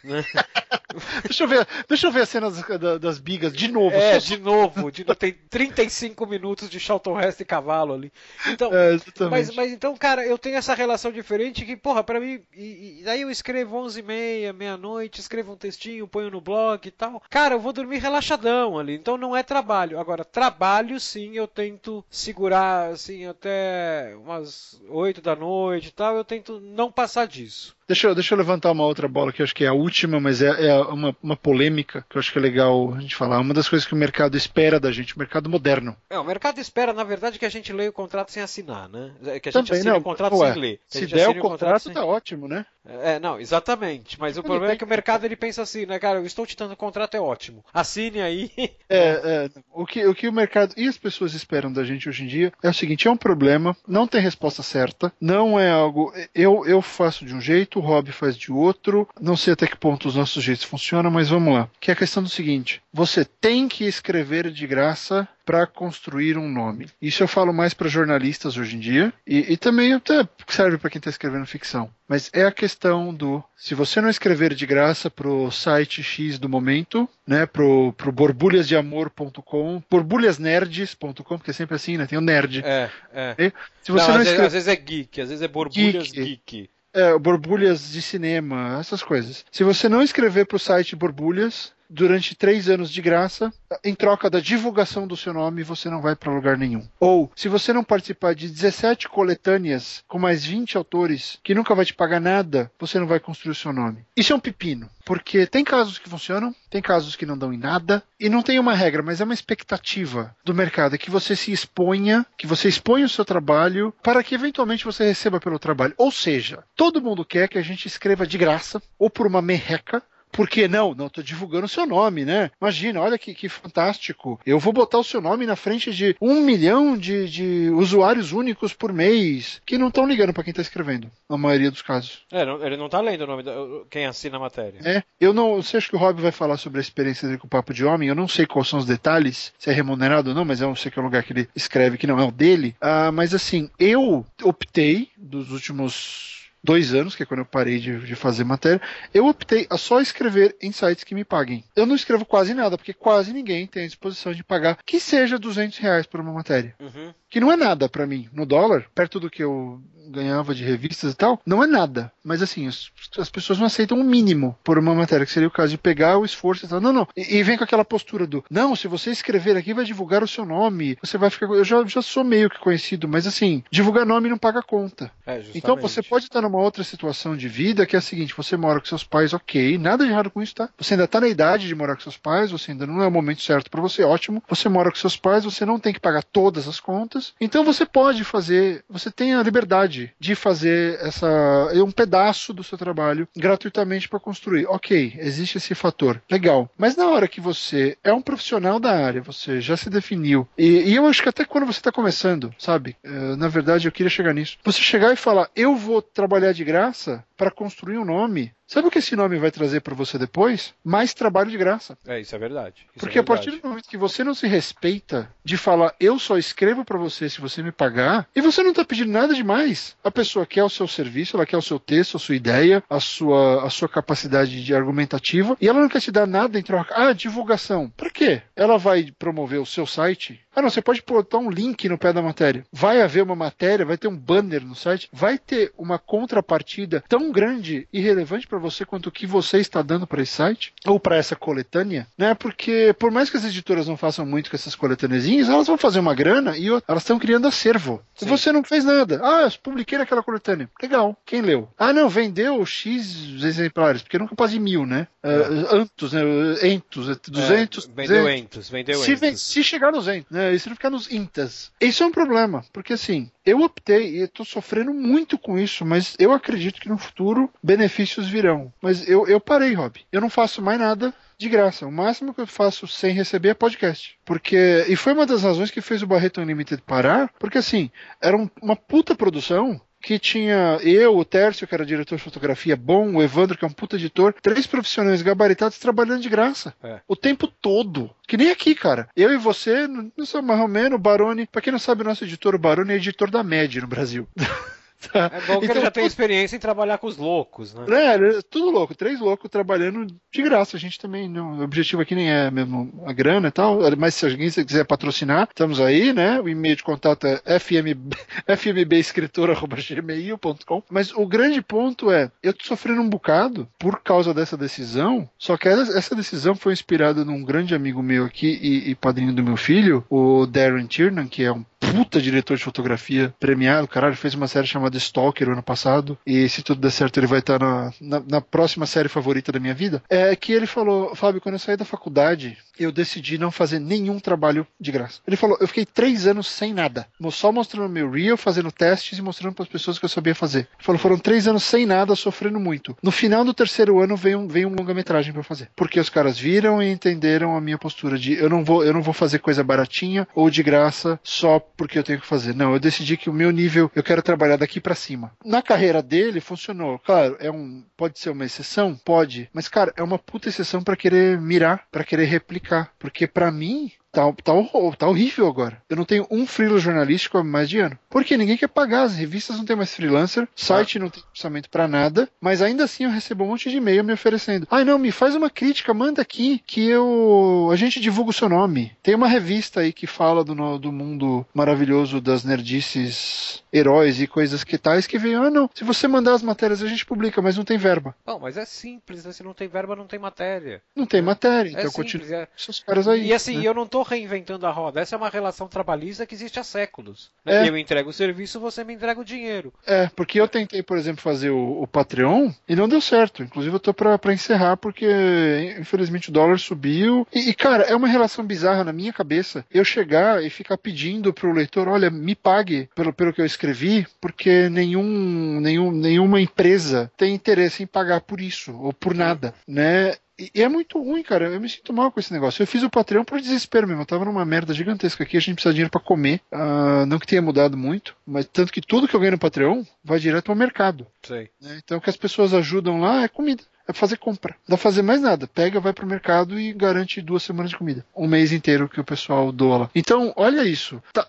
Deixa eu ver, deixa eu ver as cenas da- das bigas de novo. É, só- de novo, de novo, tem 35 minutos de Charlton Heston e cavalo ali. Então, É. Mas, mas então, cara, eu tenho essa relação diferente que, porra, pra mim. E, e aí eu escrevo 11 e meia, meia-noite, escrevo um textinho, ponho no blog e tal. Cara, eu vou dormir relaxadão ali. Então não é trabalho. Agora, trabalho sim, eu tento segurar, assim, até umas 8 da noite e tal. Eu tento não passar disso. Deixa, eu- deixa eu levantar uma outra bola que eu acho que é a última, mas é, é uma, uma polêmica que eu acho que é legal a gente falar. Uma das coisas que o mercado espera da gente, o mercado moderno. É, o mercado espera, na verdade, que a gente leia o contrato sem assinar, né? É Que a gente Também, assine não. o contrato Ué, sem ler. Se der o assine contrato, sem- tá ótimo, né? É, não, exatamente. Mas o Ele problema tem é que o mercado ele pensa assim, né, cara? Eu estou te dando o contrato, é ótimo. Assine aí. É, é, o, que, o que o mercado e as pessoas esperam da gente hoje em dia é o seguinte: é um problema, não tem resposta certa, não é algo. Eu, eu faço de um jeito, o Rob faz de outro, não sei até que ponto os nossos jeitos funcionam, mas vamos lá. Que é a questão do seguinte: você tem que escrever de graça para construir um nome. Isso eu falo mais para jornalistas hoje em dia e, e também até serve para quem está escrevendo ficção. Mas é a questão do se você não escrever de graça pro site X do momento, né, pro, pro borbulhasdeamor.com, borbulhasnerds.com, porque é sempre assim, né, tem o nerd. É, é. Se você não, não, às, vezes, escrever às vezes é geek, às vezes é borbulhas Geek. geek. é, borbulhas de cinema, essas coisas. Se você não escrever pro site Borbulhas durante três anos de graça, em troca da divulgação do seu nome, você não vai para lugar nenhum. Ou, se você não participar de 17 coletâneas com mais 20 autores que nunca vai te pagar nada, você não vai construir o seu nome. Isso é um pepino, porque tem casos que funcionam, tem casos que não dão em nada, e não tem uma regra, mas é uma expectativa do mercado, é que você se exponha, que você exponha o seu trabalho para que eventualmente você receba pelo trabalho. Ou seja, todo mundo quer que a gente escreva de graça, ou por uma merreca, por que não? Não, tô divulgando o seu nome, né? Imagina, olha que, que fantástico. Eu vou botar o seu nome na frente de um milhão de, de usuários únicos por mês que não estão ligando para quem tá escrevendo, na maioria dos casos. É, ele não tá lendo o nome da, quem assina a matéria. É, eu não sei, acho que o Rob vai falar sobre a experiência dele com o Papo de Homem. Eu não sei quais são os detalhes, se é remunerado ou não, mas eu sei que é o lugar que ele escreve que não é o dele. Ah, mas assim, eu optei dos últimos dois anos, que é quando eu parei de, de fazer matéria, eu optei a só escrever em sites que me paguem. Eu não escrevo quase nada, porque quase ninguém tem a disposição de pagar que seja 200 reais por uma matéria. Uhum. Que não é nada pra mim. No dólar, perto do que eu ganhava de revistas e tal, não é nada. Mas assim, as, as pessoas não aceitam o mínimo por uma matéria, que seria o caso de pegar o esforço e tal. Não, não. E, e vem com aquela postura do, não, se você escrever aqui, vai divulgar o seu nome. Você vai ficar. Eu já, já sou meio que conhecido, mas assim, divulgar nome não paga conta. É. Então você pode estar numa outra situação de vida que é a seguinte: você mora com seus pais, ok, nada de errado com isso, tá? Você ainda está na idade de morar com seus pais, você ainda não é o momento certo para você, ótimo. Você mora com seus pais, você não tem que pagar todas as contas, então você pode fazer, você tem a liberdade de fazer essa um pedaço do seu trabalho gratuitamente para construir. Ok, existe esse fator. Legal. Mas na hora que você é um profissional da área, você já se definiu, e, e eu acho que até quando você está começando, sabe? Uh, na verdade, eu queria chegar nisso. Você chegar e falar, eu vou trabalhar de graça para construir um nome Sabe o que esse nome vai trazer para você depois? Mais trabalho de graça. É, isso é verdade. Isso Porque é verdade. a partir do momento que você não se respeita de falar, eu só escrevo para você se você me pagar, e você não tá pedindo nada demais. A pessoa quer o seu serviço, ela quer o seu texto, a sua ideia, a sua, a sua capacidade de argumentativa, e ela não quer te dar nada em troca. Ah, divulgação. Para quê? Ela vai promover o seu site ah, não, você pode botar um link no pé da matéria. Vai haver uma matéria, vai ter um banner no site, vai ter uma contrapartida tão grande e relevante para você quanto o que você está dando para esse site ou para essa coletânea, né? Porque por mais que as editoras não façam muito com essas coletâneazinhas, elas vão fazer uma grana e elas estão criando acervo. Sim. Você não fez nada. Ah, eu publiquei naquela coletânea. Legal. Quem leu? Ah, não, vendeu X exemplares, porque nunca de mil, né? É. Uh, antos, né? Entos, 200. É, vendeu entos, vendeu se, entos. Se chegar nos entos, né? Isso não ficar nos intas. Isso é um problema, porque assim, eu optei e estou sofrendo muito com isso, mas eu acredito que no futuro benefícios virão. Mas eu, eu parei, Rob. Eu não faço mais nada de graça. O máximo que eu faço sem receber é podcast. Porque. E foi uma das razões que fez o Barreto Unlimited parar, porque assim, era um, uma puta produção que tinha eu, o Tércio, que era diretor de fotografia bom, o Evandro, que é um puta editor, três profissionais gabaritados trabalhando de graça. É. O tempo todo. Que nem aqui, cara. Eu e você, não sou mais ou menos, o Baroni. Pra quem não sabe, o nosso editor, o Baroni, é editor da MED no Brasil. É bom que então, ele já tem experiência em trabalhar com os loucos, né? É, tudo louco, três loucos trabalhando de graça. A gente também, não, o objetivo aqui nem é mesmo a grana e tal, mas se alguém quiser patrocinar, estamos aí, né? O e-mail de contato é fmb, fmbescritor.gmail.com. Mas o grande ponto é, eu tô sofrendo um bocado por causa dessa decisão, só que essa decisão foi inspirada num grande amigo meu aqui e, e padrinho do meu filho, o Darren Tiernan, que é um puta diretor de fotografia premiado, caralho, fez uma série chamada Stalker ano passado, e se tudo der certo ele vai estar na, na, na, próxima série favorita da minha vida, é que ele falou, Fábio, quando eu saí da faculdade, eu decidi não fazer nenhum trabalho de graça. Ele falou, eu fiquei três anos sem nada, só mostrando meu reel, fazendo testes e mostrando para as pessoas que eu sabia fazer. Ele falou, foram três anos sem nada, sofrendo muito. No final do terceiro ano veio um, veio um longa-metragem para fazer, porque os caras viram e entenderam a minha postura de eu não vou, eu não vou fazer coisa baratinha ou de graça só porque eu tenho que fazer. Não, eu decidi que o meu nível eu quero trabalhar daqui para cima. Na carreira dele funcionou. Claro, é um pode ser uma exceção, pode, mas cara, é uma puta exceção para querer mirar, para querer replicar, porque para mim Tá, tá, tá, horrível agora. Eu não tenho um freelancer jornalístico há mais de ano. Porque ninguém quer pagar, as revistas não tem mais freelancer, site ah. não tem orçamento para nada, mas ainda assim eu recebo um monte de e-mail me oferecendo. Ai, ah, não, me faz uma crítica, manda aqui que eu a gente divulga o seu nome. Tem uma revista aí que fala do, do mundo maravilhoso das nerdices heróis e coisas que tais que veio, ah, não, se você mandar as matérias a gente publica, mas não tem verba. Não, mas é simples, né? Se não tem verba, não tem matéria. Não tem matéria, é então continua é... esses caras aí. E assim, né? eu não tô reinventando a roda. Essa é uma relação trabalhista que existe há séculos. Né? É. Eu entrego o serviço, você me entrega o dinheiro. É, porque eu tentei, por exemplo, fazer o, o Patreon e não deu certo. Inclusive, eu tô pra, pra encerrar porque, infelizmente, o dólar subiu. E, e, cara, é uma relação bizarra na minha cabeça eu chegar e ficar pedindo pro leitor: olha, me pague pelo, pelo que eu escrevi, porque nenhum, nenhum, nenhuma empresa tem interesse em pagar por isso ou por nada, né? E, é muito ruim, cara. Eu me sinto mal com esse negócio. Eu fiz o Patreon por desespero mesmo. Eu tava numa merda gigantesca aqui. A gente precisa de dinheiro para comer. Uh, não que tenha mudado muito, mas tanto que tudo que eu ganho no Patreon vai direto ao mercado. Sei. Né? Então o que as pessoas ajudam lá é comida é fazer compra. Não dá fazer mais nada. Pega, vai pro mercado e garante duas semanas de comida. Um mês inteiro que o pessoal doa lá. Então, olha isso. Tá,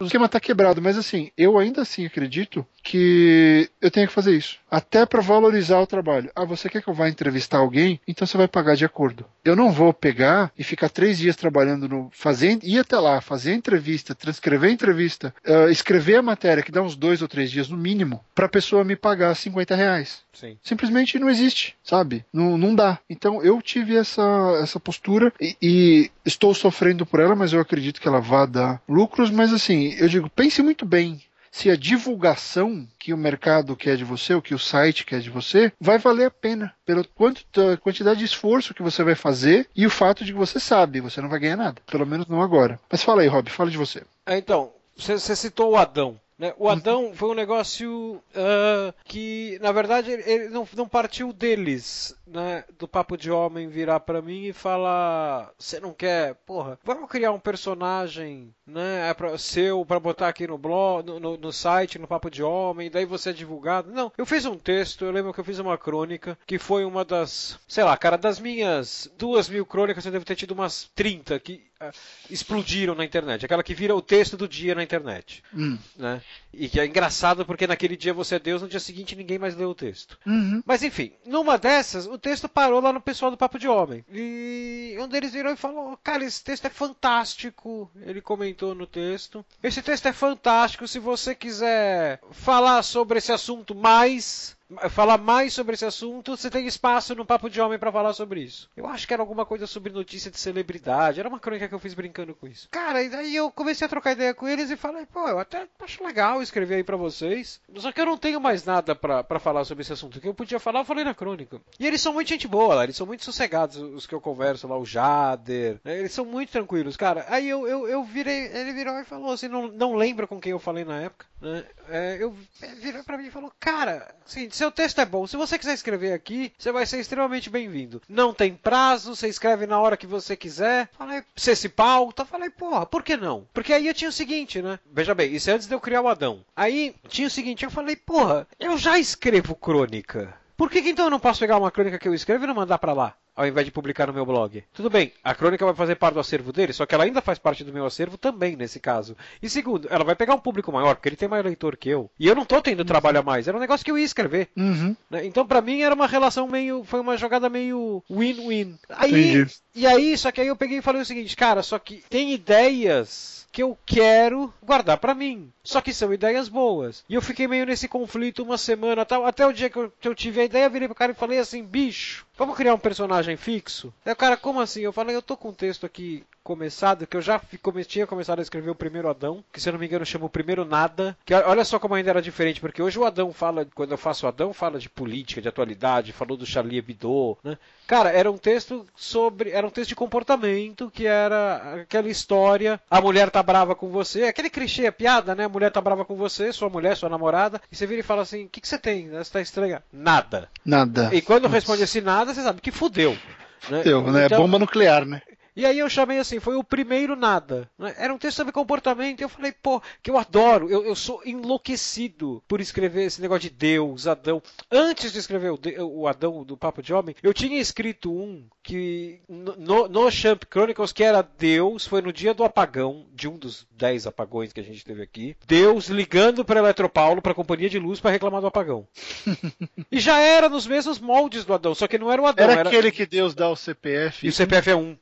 o esquema tá quebrado, mas assim, eu ainda assim acredito que eu tenho que fazer isso. Até para valorizar o trabalho. Ah, você quer que eu vá entrevistar alguém? Então você vai pagar de acordo. Eu não vou pegar e ficar três dias trabalhando no. Fazer, ir até lá, fazer entrevista, transcrever a entrevista, uh, escrever a matéria, que dá uns dois ou três dias no mínimo, pra pessoa me pagar 50 reais. Sim. Simplesmente não existe, sabe? Não, não dá. Então eu tive essa, essa postura e, e, estou sofrendo por ela, mas eu acredito que ela vá dar lucros. Mas assim, eu digo, pense muito bem se a divulgação que o mercado quer de você, o que o site quer de você, vai valer a pena pela quantidade de esforço que você vai fazer e o fato de que você sabe, você não vai ganhar nada, pelo menos não agora. Mas fala aí, Rob, fala de você. É, então, você citou o Adão. Né? O Adão foi um negócio uh, que, na verdade, ele não, não partiu deles, né? Do papo de homem virar para mim e falar: Você não quer, porra, vamos criar um personagem, né? É pra, seu para botar aqui no blog, no, no, no, site, no papo de homem, daí você é divulgado. Não, eu fiz um texto, eu lembro que eu fiz uma crônica que foi uma das, sei lá, cara, das minhas duas mil crônicas eu devo ter tido umas 30 que explodiram na internet. Aquela que vira o texto do dia na internet. Hum. Né? E que é engraçado porque naquele dia você é Deus, no dia seguinte ninguém mais leu o texto. Uhum. Mas enfim, numa dessas, o texto parou lá no pessoal do Papo de Homem. E um deles virou e falou: Cara, esse texto é fantástico. Ele comentou no texto. Esse texto é fantástico. Se você quiser falar sobre esse assunto mais, falar mais sobre esse assunto, você tem espaço no Papo de Homem para falar sobre isso. Eu acho que era alguma coisa sobre notícia de celebridade, era uma crônica que eu fiz brincando com isso. Cara, e daí eu comecei a trocar ideia com eles e falei, pô, eu até acho legal escrever aí para vocês, só que eu não tenho mais nada para falar sobre esse assunto. O que eu podia falar, eu falei na crônica. E eles são muito gente boa lá, eles são muito sossegados, os que eu converso lá, o Jader, né? eles são muito tranquilos, cara. Aí eu, eu, eu virei, ele virou e falou assim, não, não lembra com quem eu falei na época, né? É, eu virou pra mim e falou, cara, assim, seu texto é bom. Se você quiser escrever aqui, você vai ser extremamente bem-vindo. Não tem prazo, você escreve na hora que você quiser. Falei, você se pauta. Falei, porra, por que não? Porque aí eu tinha o seguinte, né? Veja bem, isso é antes de eu criar o Adão. Aí tinha o seguinte, eu falei, porra, eu já escrevo crônica. Por que, que então eu não posso pegar uma crônica que eu escrevo e não mandar para lá? Ao invés de publicar no meu blog. Tudo bem, a crônica vai fazer parte do acervo dele, só que ela ainda faz parte do meu acervo também, nesse caso. E segundo, ela vai pegar um público maior, porque ele tem mais leitor que eu. E eu não tô tendo uhum. trabalho a mais, era um negócio que eu ia escrever. Uhum. Né? Então, para mim, era uma relação meio. Foi uma jogada meio win-win. Aí. Entendi. E aí, só que aí eu peguei e falei o seguinte, cara, só que tem ideias que eu quero guardar para mim. Só que são ideias boas. E eu fiquei meio nesse conflito uma semana, tal, até o dia que eu, que eu tive a ideia, virei pro cara e falei assim, bicho, vamos criar um personagem fixo? Aí o cara, como assim? Eu falei, eu tô com um texto aqui começado, que eu já come, tinha começado a escrever o primeiro Adão, que se eu não me engano chama o primeiro Nada, que olha só como ainda era diferente, porque hoje o Adão fala, quando eu faço o Adão, fala de política, de atualidade, falou do Charlie Hebdo, né? Cara, era um texto sobre, era um texto de comportamento, que era aquela história, a mulher tá brava com você, aquele clichê, a piada, né? A mulher tá brava com você, sua mulher, sua namorada, e você vira e fala assim, o que, que você tem? Você tá estranha? Nada. Nada. E quando responde assim nada, você sabe que fudeu. Né? Fudeu, né? Então, Bomba nuclear, né? E aí eu chamei assim, foi o primeiro nada. Né? Era um texto sobre comportamento. E eu falei, pô, que eu adoro. Eu, eu sou enlouquecido por escrever esse negócio de Deus, Adão. Antes de escrever o, o Adão do Papo de Homem, eu tinha escrito um que no, no Champ Chronicles, que era Deus, foi no dia do apagão, de um dos dez apagões que a gente teve aqui. Deus ligando para Eletropaulo, para a companhia de luz, para reclamar do apagão. e já era nos mesmos moldes do Adão, só que não era o Adão. Era, era... aquele que Deus dá o CPF. E o CPF é um.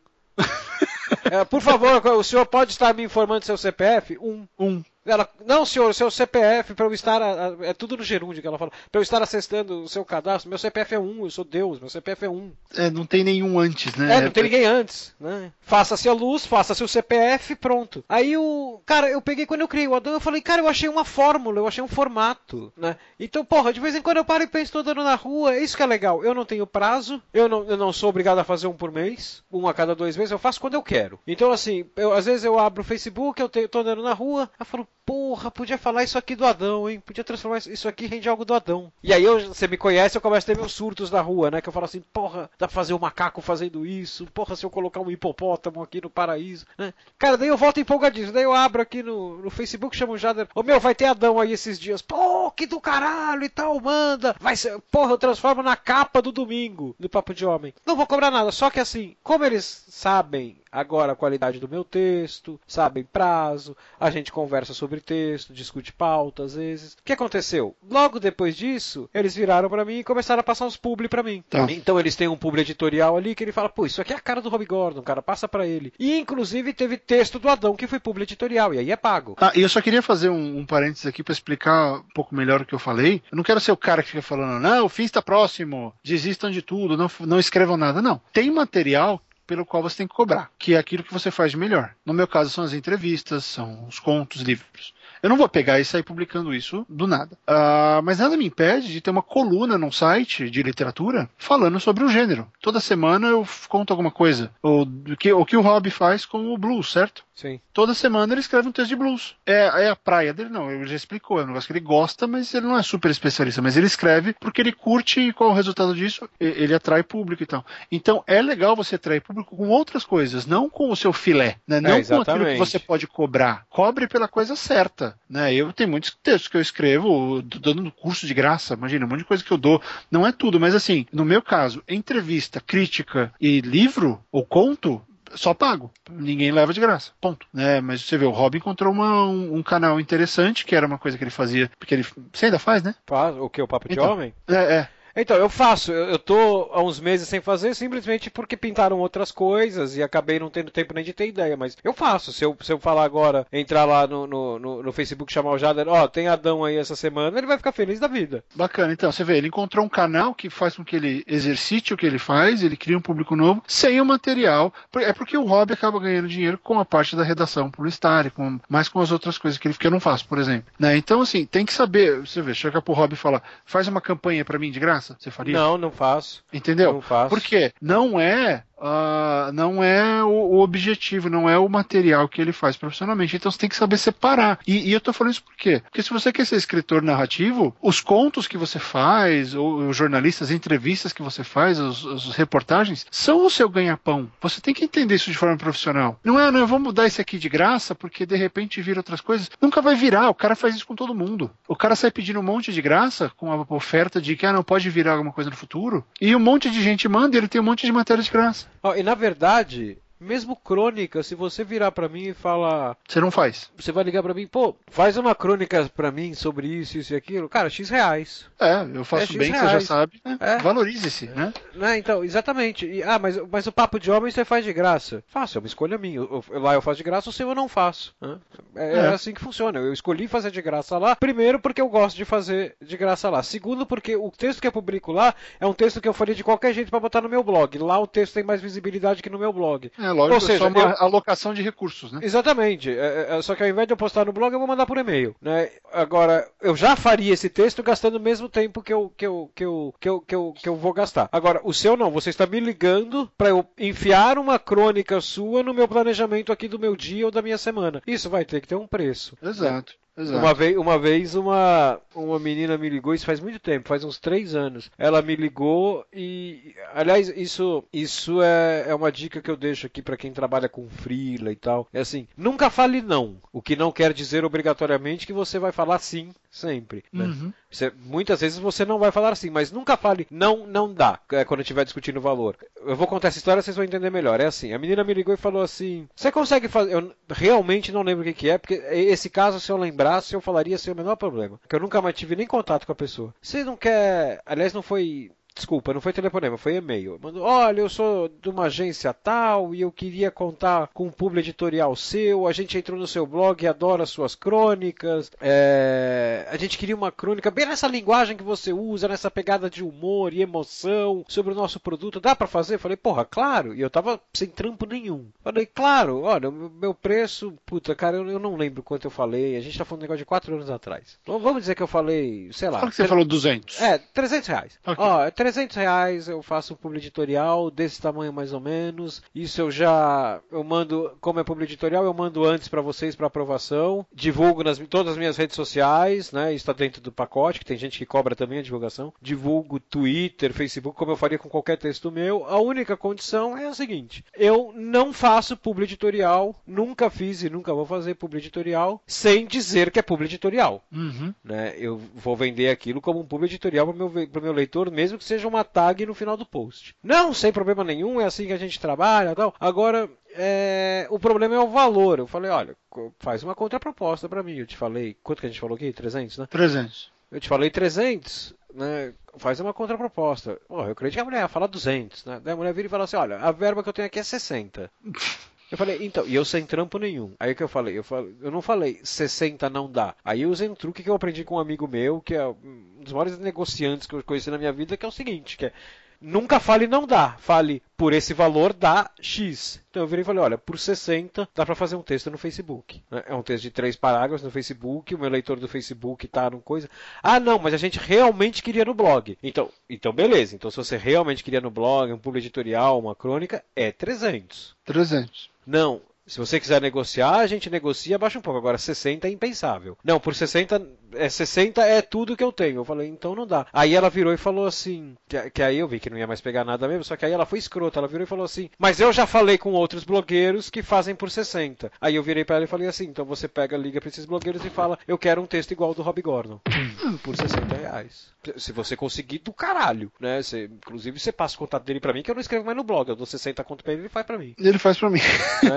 É, por favor, o senhor pode estar me informando seu CPF? Um. Um. Ela, não, senhor, seu CPF, para eu estar. É tudo no gerúndio que ela fala. Para eu estar acessando o seu cadastro, meu CPF é 1, eu sou Deus, meu CPF é 1. É, não tem nenhum antes, né? É, não tem ninguém antes, né? Faça-se a luz, faça-se o CPF, pronto. Aí o. Cara, eu peguei quando eu criei o Adão, eu falei, cara, eu achei uma fórmula, eu achei um formato, né? Então, porra, de vez em quando eu paro e penso, tô andando na rua, isso que é legal. Eu não tenho prazo, eu não, eu não sou obrigado a fazer um por mês, um a cada dois meses, eu faço quando eu quero. Então, assim, eu, às vezes eu abro o Facebook, eu te, tô andando na rua, eu falo, porra, podia falar isso aqui do Adão, hein? Podia transformar isso aqui em algo do Adão. E aí eu, você me conhece, eu começo a ter meus surtos na rua, né? Que eu falo assim, porra, dá pra fazer um macaco fazendo isso, porra, se eu colocar um hipopótamo aqui no paraíso, né? Cara, daí eu volto empolgadíssimo, daí eu abro aqui no, no Facebook, chamo o Jader, ô meu, vai ter Adão aí esses dias, pô, que do caralho e tal, manda, vai ser, porra, eu transformo na capa do domingo do Papo de Homem. Não vou cobrar nada, só que assim, como eles sabem agora a qualidade do meu texto, sabem prazo, a gente conversa sobre texto, discute pauta às vezes. O que aconteceu? Logo depois disso, eles viraram para mim e começaram a passar uns publi para mim. Tá. Então eles têm um publi editorial ali que ele fala, pô, isso aqui é a cara do Rob Gordon, cara, passa para ele. E inclusive teve texto do Adão que foi publi editorial e aí é pago. Ah, e eu só queria fazer um, um parênteses aqui para explicar um pouco melhor o que eu falei. Eu não quero ser o cara que fica falando, não, o fim está próximo, desistam de tudo, não, não escrevam nada. Não. Tem material pelo qual você tem que cobrar, que é aquilo que você faz de melhor. No meu caso, são as entrevistas, são os contos, livros. Eu não vou pegar e sair publicando isso do nada. Uh, mas nada me impede de ter uma coluna num site de literatura falando sobre o gênero. Toda semana eu conto alguma coisa. O que o, que o Rob faz com o blues, certo? Sim. Toda semana ele escreve um texto de blues. É, é a praia dele, não. Ele já explicou. É um negócio que ele gosta, mas ele não é super especialista. Mas ele escreve porque ele curte e qual é o resultado disso? Ele atrai público e tal. Então é legal você atrair público com outras coisas, não com o seu filé. Né? Não É, com aquilo que você pode cobrar. Cobre pela coisa certa. Né? Eu tenho muitos textos que eu escrevo dando curso de graça. Imagina, um monte de coisa que eu dou. Não é tudo, mas assim, no meu caso, entrevista, crítica e livro ou conto, só pago. Ninguém leva de graça. Ponto. Né? Mas você vê, o Rob encontrou uma- um, um canal interessante, que era uma coisa que ele fazia. Porque ele. Você ainda faz, né? Faz- O que? O Papo de Então. Homem? É, é. Então, eu faço. Eu, eu tô há uns meses sem fazer simplesmente porque pintaram outras coisas e acabei não tendo tempo nem de ter ideia. Mas eu faço. Se eu, se eu falar agora, entrar lá no, no, no, no Facebook, chamar o Jader, ó, tem Adão aí essa semana, ele vai ficar feliz da vida. Bacana. Então, você vê, ele encontrou um canal que faz com que ele exercite o que ele faz, ele cria um público novo, sem o material. É porque o Rob acaba ganhando dinheiro com a parte da redação publicitária, com, mais com as outras coisas que, ele, que eu não faço, por exemplo. Né? Então, assim, tem que saber. Você vê, chega pro Rob e fala, faz uma campanha pra mim de graça? Você faria? Não, não faço. Entendeu? Não faço. Por quê? Não é. ah, não é o, o objetivo, não é o material que ele faz profissionalmente. Então você tem que saber separar. E, e eu tô falando isso por quê? Porque se você quer ser escritor narrativo, os contos que você faz, ou os jornalistas, as entrevistas que você faz, os, as reportagens, são o seu ganha-pão. Você tem que entender isso de forma profissional. Não é, não, vamos dar esse aqui de graça, porque de repente vira outras coisas. Nunca vai virar. O cara faz isso com todo mundo. O cara sai pedindo um monte de graça, com a oferta de que ah, não pode virar alguma coisa no futuro. E um monte de gente manda e ele tem um monte de matéria de graça. Ó, e na verdade, mesmo crônica, se você virar pra mim e falar, Você não faz. você vai ligar pra mim, pô, faz uma crônica pra mim sobre isso, isso e aquilo, cara, X reais. É, eu faço É bem, você já reais. sabe. né? É. Valorize-se, né? Né, então, exatamente. E, ah, mas, mas o papo de homem você faz de graça. Faço, é uma escolha minha. Eu- eu- lá eu faço de graça, o seu eu não faço. né? É, é É. assim que funciona. Eu escolhi fazer de graça lá, primeiro porque eu gosto de fazer de graça lá. Segundo, porque o texto que eu publico lá é um texto que eu faria de qualquer jeito pra botar no meu blog. Lá o texto tem mais visibilidade que no meu blog. É lógico, Ou seja, é só uma eu- alocação de recursos, né? Exatamente. É, é, só que ao invés de eu postar no blog, eu vou mandar por e-mail. Né? Agora, eu já faria esse texto gastando o mesmo tempo que eu, que eu, que eu, que eu, que eu, que eu vou gastar. Agora, o seu não. Você está me ligando para eu enfiar uma crônica sua no meu planejamento aqui do meu dia ou da minha semana. Isso vai ter que ter um preço. Exato. Exato. Uma vez, uma vez uma, uma menina me ligou, isso faz muito tempo, faz uns três anos. Ela me ligou e, aliás, isso, isso é, é uma dica que eu deixo aqui para quem trabalha com freela e tal. É assim, nunca fale não, o que não quer dizer obrigatoriamente que você vai falar sim sempre. né? Uhum. Você- muitas vezes você não vai falar assim, mas nunca fale não, não dá, é, quando estiver discutindo o valor. Eu vou contar essa história, vocês vão entender melhor. É assim, a menina me ligou e falou assim: Você consegue fazer. Eu realmente não lembro o que, que é, porque esse caso, se eu lembrasse, eu falaria sem o menor problema. Porque eu nunca mais tive nem contato com a pessoa. Você não quer. Aliás, não foi. Desculpa, não foi telefonema, foi e-mail. Mandou, olha, eu sou de uma agência tal e eu queria contar com um publi editorial seu. A gente entrou no seu blog e adora suas crônicas. É, A gente queria uma crônica bem nessa linguagem que você usa, nessa pegada de humor e emoção sobre o nosso produto. Dá pra fazer? Falei, porra, claro. E eu tava sem trampo nenhum. Falei, claro, olha, meu preço, puta, cara, eu, eu não lembro quanto eu falei. A gente tá falando um negócio de 4 anos atrás. Então, vamos dizer que eu falei, sei lá. Fala que você falou 200. É, 300 reais. Ok. Ó, é 300 reais eu faço um publi editorial desse tamanho mais ou menos. Isso eu já, eu mando, como é publi editorial, eu mando antes pra vocês pra aprovação. Divulgo nas todas as minhas redes sociais, né? Isso está dentro do pacote, que tem gente que cobra também a divulgação. Divulgo Twitter, Facebook, como eu faria com qualquer texto meu. A única condição é a seguinte: eu não faço publi editorial, nunca fiz e nunca vou fazer publi editorial sem dizer que é publi editorial Uhum. né? Eu vou vender aquilo como um pub editorial para o meu, pro meu leitor, mesmo que seja uma tag no final do post. Não, sem problema nenhum, é assim que a gente trabalha tal. Agora, é, o problema é o valor. Eu falei, olha, faz uma contraproposta para mim. Eu te falei, quanto que a gente falou aqui? 300, né? 300. Eu te falei 300, né? Faz uma contraproposta. Pô, eu acredito que a mulher ia falar 200, né? Daí a mulher vira e fala assim, olha, a verba que eu tenho aqui é 60. Eu falei, então, e eu sem trampo nenhum. Aí que eu falei, eu, falei, eu não falei 60 não dá. Aí eu usei um truque que eu aprendi com um amigo meu, que é um dos maiores negociantes que eu conheci na minha vida, que é o seguinte, que é nunca fale não dá, fale por esse valor dá X. Então eu virei e falei, olha, por 60 dá pra fazer um texto no Facebook. né? É um texto de três parágrafos no Facebook, o meu leitor do Facebook tá no coisa. Ah, não, mas a gente realmente queria no blog. Então, então beleza. Então se você realmente queria no blog, um publi editorial, uma crônica, é 300. 300. Não, Se você quiser negociar, a gente negocia, baixa um pouco. Agora 60 é impensável. Não, por 60 é 60 é tudo que eu tenho. Eu falei, então não dá. Aí ela virou e falou assim, que, que, aí eu vi que não ia mais pegar nada mesmo, só que aí ela foi escrota. Ela virou e falou assim: "Mas eu já falei com outros blogueiros que fazem por 60". Aí eu virei para ela e falei assim: "Então você pega, liga para esses blogueiros e fala: "Eu quero um texto igual ao do Rob Gordon por 60 reais". Se você conseguir do caralho, né? Você, inclusive você passa o contato dele para mim que eu não escrevo mais no blog, eu dou 60 conto para ele, ele faz para mim. Ele faz para mim.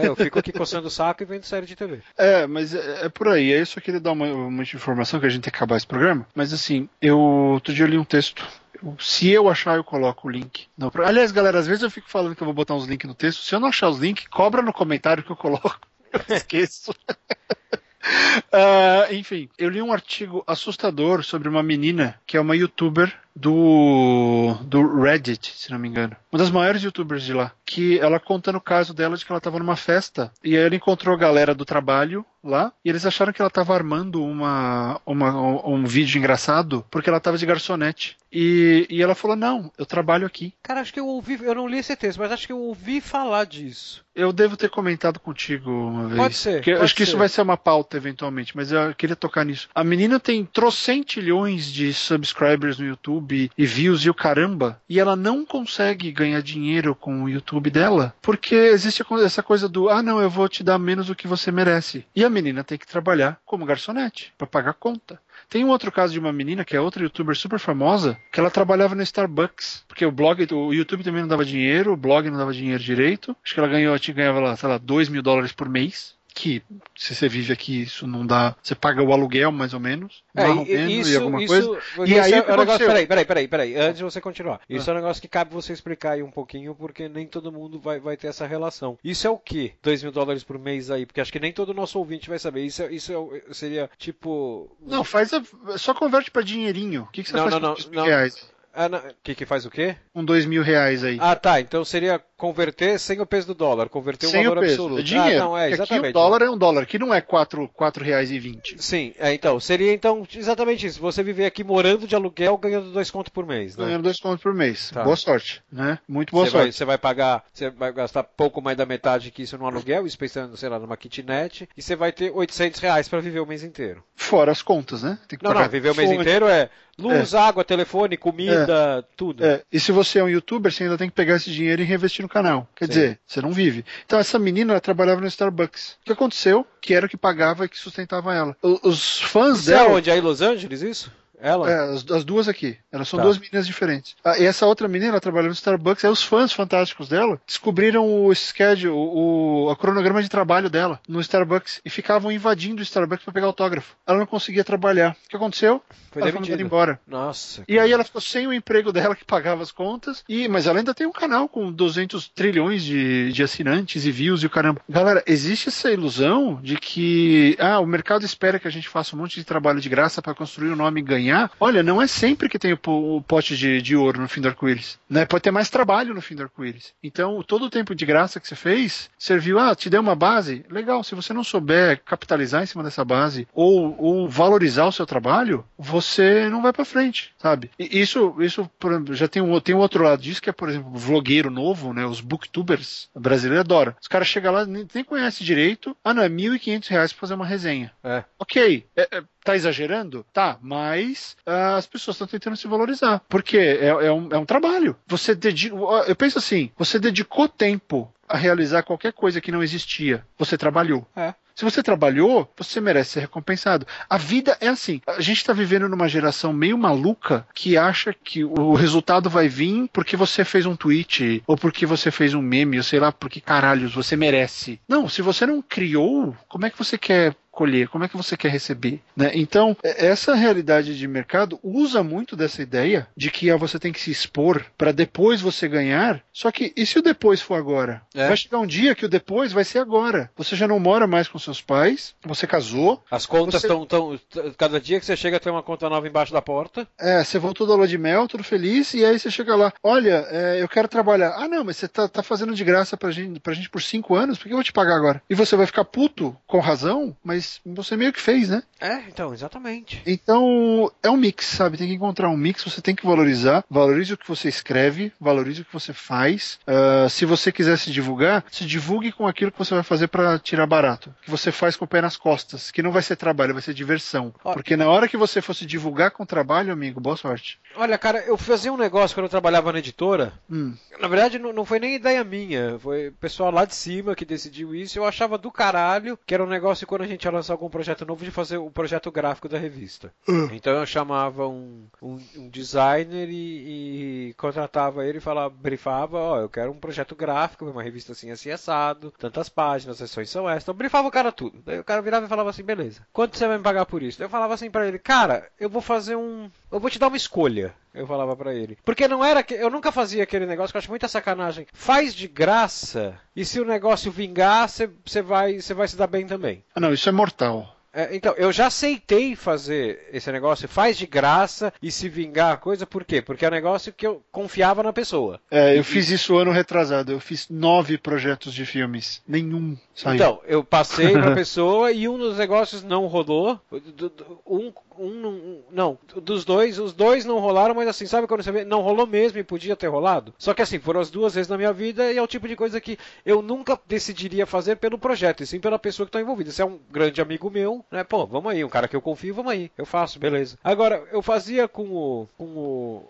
É, eu fico aqui coçando o saco e vendo série de TV. É, mas é, é por aí. Aí eu só queria dar uma, uma informação que a gente tem que acabar esse programa. Mas assim, eu outro dia eu li um texto se eu achar, eu coloco o link. Aliás, galera, às vezes eu fico falando que eu vou botar uns links no texto. Se eu não achar os links, cobra no comentário que eu coloco. Eu esqueço. uh, enfim, eu li um artigo assustador sobre uma menina que é uma youtuber do, do Reddit, se não me engano. Uma das maiores youtubers de lá. Que ela conta no caso dela de que ela estava numa festa e aí ela encontrou a galera do trabalho lá e eles acharam que ela estava armando uma, uma, um vídeo engraçado porque ela estava de garçonete. E, e ela falou: Não, eu trabalho aqui. Cara, acho que eu ouvi, eu não li esse texto, mas acho que eu ouvi falar disso. Eu devo ter comentado contigo uma vez. Pode ser. Pode acho ser. que isso vai ser uma pauta eventualmente, mas eu queria tocar nisso. A menina tem trocentilhões de subscribers no YouTube e views e o caramba, e ela não consegue ganhar dinheiro com o YouTube dela, porque existe essa coisa do ah, não, eu vou te dar menos do que você merece. E a menina tem que trabalhar como garçonete para pagar conta. Tem um outro caso de uma menina que é outra youtuber super famosa, que ela trabalhava no Starbucks, porque o blog, o YouTube também não dava dinheiro, o blog não dava dinheiro direito. Acho que ela ganhou, ganhava sei lá, 2 mil dólares por mês que se você vive aqui, isso não dá. Você paga o aluguel mais ou menos. É, menos isso, e alguma isso, coisa. E aí, é um negócio, peraí, peraí, peraí, peraí, antes de você continuar. Isso ah. é um negócio que cabe você explicar aí um pouquinho, porque nem todo mundo vai, vai ter essa relação. Isso é o que? 2 mil dólares por mês aí? Porque acho que nem todo nosso ouvinte vai saber. Isso, é, isso é, seria tipo. Não, faz a, só converte para dinheirinho. O que, que você não, faz não, com não, reais? Ah, que, que faz o quê? Um dois mil reais aí. Ah, tá. Então seria converter sem o peso do dólar, converter sem o valor o peso. absoluto. É dinheiro. Ah, não, é, exatamente. Aqui o dólar é um dólar, que não é quatro, quatro reais e vinte. Sim, é, então, seria então exatamente isso. Você viver aqui morando de aluguel ganhando dois contos por mês, né? Ganhando dois contos por mês. Tá. Boa sorte, né? Muito boa você sorte. Vai, você vai pagar, você vai gastar pouco mais da metade que isso no aluguel, isso pensando, sei lá, numa kitnet, e você vai ter 800 reais para viver o mês inteiro. Fora as contas, né? não, não, viver o mês inteiro é luz, é. água, telefone, comida, é. tudo. É. E se você é um youtuber, você ainda tem que pegar esse dinheiro e reinvestir no canal. Quer Sim. dizer, você não vive. Então essa menina ela trabalhava no Starbucks. O que aconteceu? Que era o que pagava e que sustentava ela. Os fãs isso dela. É onde? É em Los Angeles isso? Ela? É, as, as, duas aqui. Elas são tá. duas meninas diferentes. Ah, e essa outra menina, ela trabalhava no Starbucks, aí os fãs fantásticos dela descobriram o schedule, o, o cronograma de trabalho dela no Starbucks e ficavam invadindo o Starbucks para pegar autógrafo. Ela não conseguia trabalhar. O que aconteceu? Foi ela foi embora. Nossa. E aí ela ficou sem o emprego dela que pagava as contas, e mas ela ainda tem um canal com 200 trilhões de, de assinantes e views e o caramba. Galera, existe essa ilusão de que ah, o mercado espera que a gente faça um monte de trabalho de graça para construir o um nome e ganhar ganhar, olha, não é sempre que tem o, o pote de, de, ouro no fim do arco-íris. Né? Pode ter mais trabalho no fim do arco-íris. Então, todo o tempo de graça que você fez serviu, ah, te deu uma base, legal. Se você não souber capitalizar em cima dessa base ou, ou valorizar o seu trabalho, você não vai para frente, sabe? E isso, isso já tem um, tem um outro lado disso, que é, por exemplo, vlogueiro novo, né? Os booktubers brasileiros adoram. Os caras chegam lá, nem, nem conhecem direito. Ah, não, é R$ 1.500 pra fazer uma resenha. É. Ok. É, é, Tá exagerando? Tá, mas uh, as pessoas estão tentando se valorizar. Porque é, é, um, é um trabalho. Você dedica. Eu penso assim: você dedicou tempo a realizar qualquer coisa que não existia. Você trabalhou. É. Se você trabalhou, você merece ser recompensado. A vida é assim. A gente está vivendo numa geração meio maluca que acha que o resultado vai vir porque você fez um tweet ou porque você fez um meme, ou sei lá, porque caralhos você merece. Não, se você não criou, como é que você quer colher, como é que você quer receber. Né? Então, essa realidade de mercado usa muito dessa ideia de que ah, você tem que se expor para depois você ganhar. Só que e se o depois for agora? É. Vai chegar um dia que o depois vai ser agora. Você já não mora mais com seus pais, você casou. As contas estão. Você... Cada dia que você chega tem uma conta nova embaixo da porta. É, você voltou da lua de mel, tudo feliz, e aí você chega lá, olha, é, eu quero trabalhar. Ah, não, mas você tá, tá fazendo de graça pra gente, pra gente por cinco anos, por que eu vou te pagar agora? E você vai ficar puto, com razão, mas fez. Você meio que fez, né? É, então, exatamente. Então, é um mix, sabe? Tem que encontrar um mix, você tem que valorizar. Valorize o que você escreve, valorize o que você faz. Uh, se você quiser se divulgar, se divulgue com aquilo que você vai fazer para tirar barato. Que você faz com o pé nas costas. Que não vai ser trabalho, vai ser diversão. Porque na hora que você fosse divulgar com trabalho, amigo, boa sorte. Olha, cara, eu fazia um negócio quando eu trabalhava na editora. Hum. Na verdade, não, não foi nem ideia minha. Foi o pessoal lá de cima que decidiu isso. Eu achava do caralho que era um negócio quando a gente ia lançar algum projeto novo de fazer o projeto gráfico da revista. Uh. Então eu chamava um, um, um designer e, e, contratava ele e falava, brifava, ó, oh, eu quero um projeto gráfico, uma revista assim, assim, assado, tantas páginas, as sessões são essas. Então brifava o cara tudo. Daí o cara virava e falava assim, beleza, quanto você vai me pagar por isso? Eu falava assim para ele, cara, eu vou fazer um. Eu vou te dar uma escolha. Eu falava para ele. Porque não era que. Eu nunca fazia aquele negócio que eu acho muita sacanagem. Faz de graça e se o negócio vingar, você vai, vai se dar bem também. Ah, não, isso é mortal. É, então, eu já aceitei fazer esse negócio, faz de graça e se vingar a coisa, por quê? Porque é um negócio que eu confiava na pessoa. É, eu fiz isso ano retrasado, eu fiz nove projetos de filmes, nenhum saiu. Então, eu passei pra pessoa e um dos negócios não rodou, um, um, não, dos dois, os dois não rolaram, mas assim, sabe quando você vê, não rolou mesmo e podia ter rolado? Só que assim, foram as duas vezes na minha vida e é o tipo de coisa que eu nunca decidiria fazer pelo projeto, e sim pela pessoa que está envolvida. Se é um grande amigo meu, né, pô, vamos aí, um cara que eu confio, vamos aí, eu faço, beleza. Agora, eu fazia com o, com o,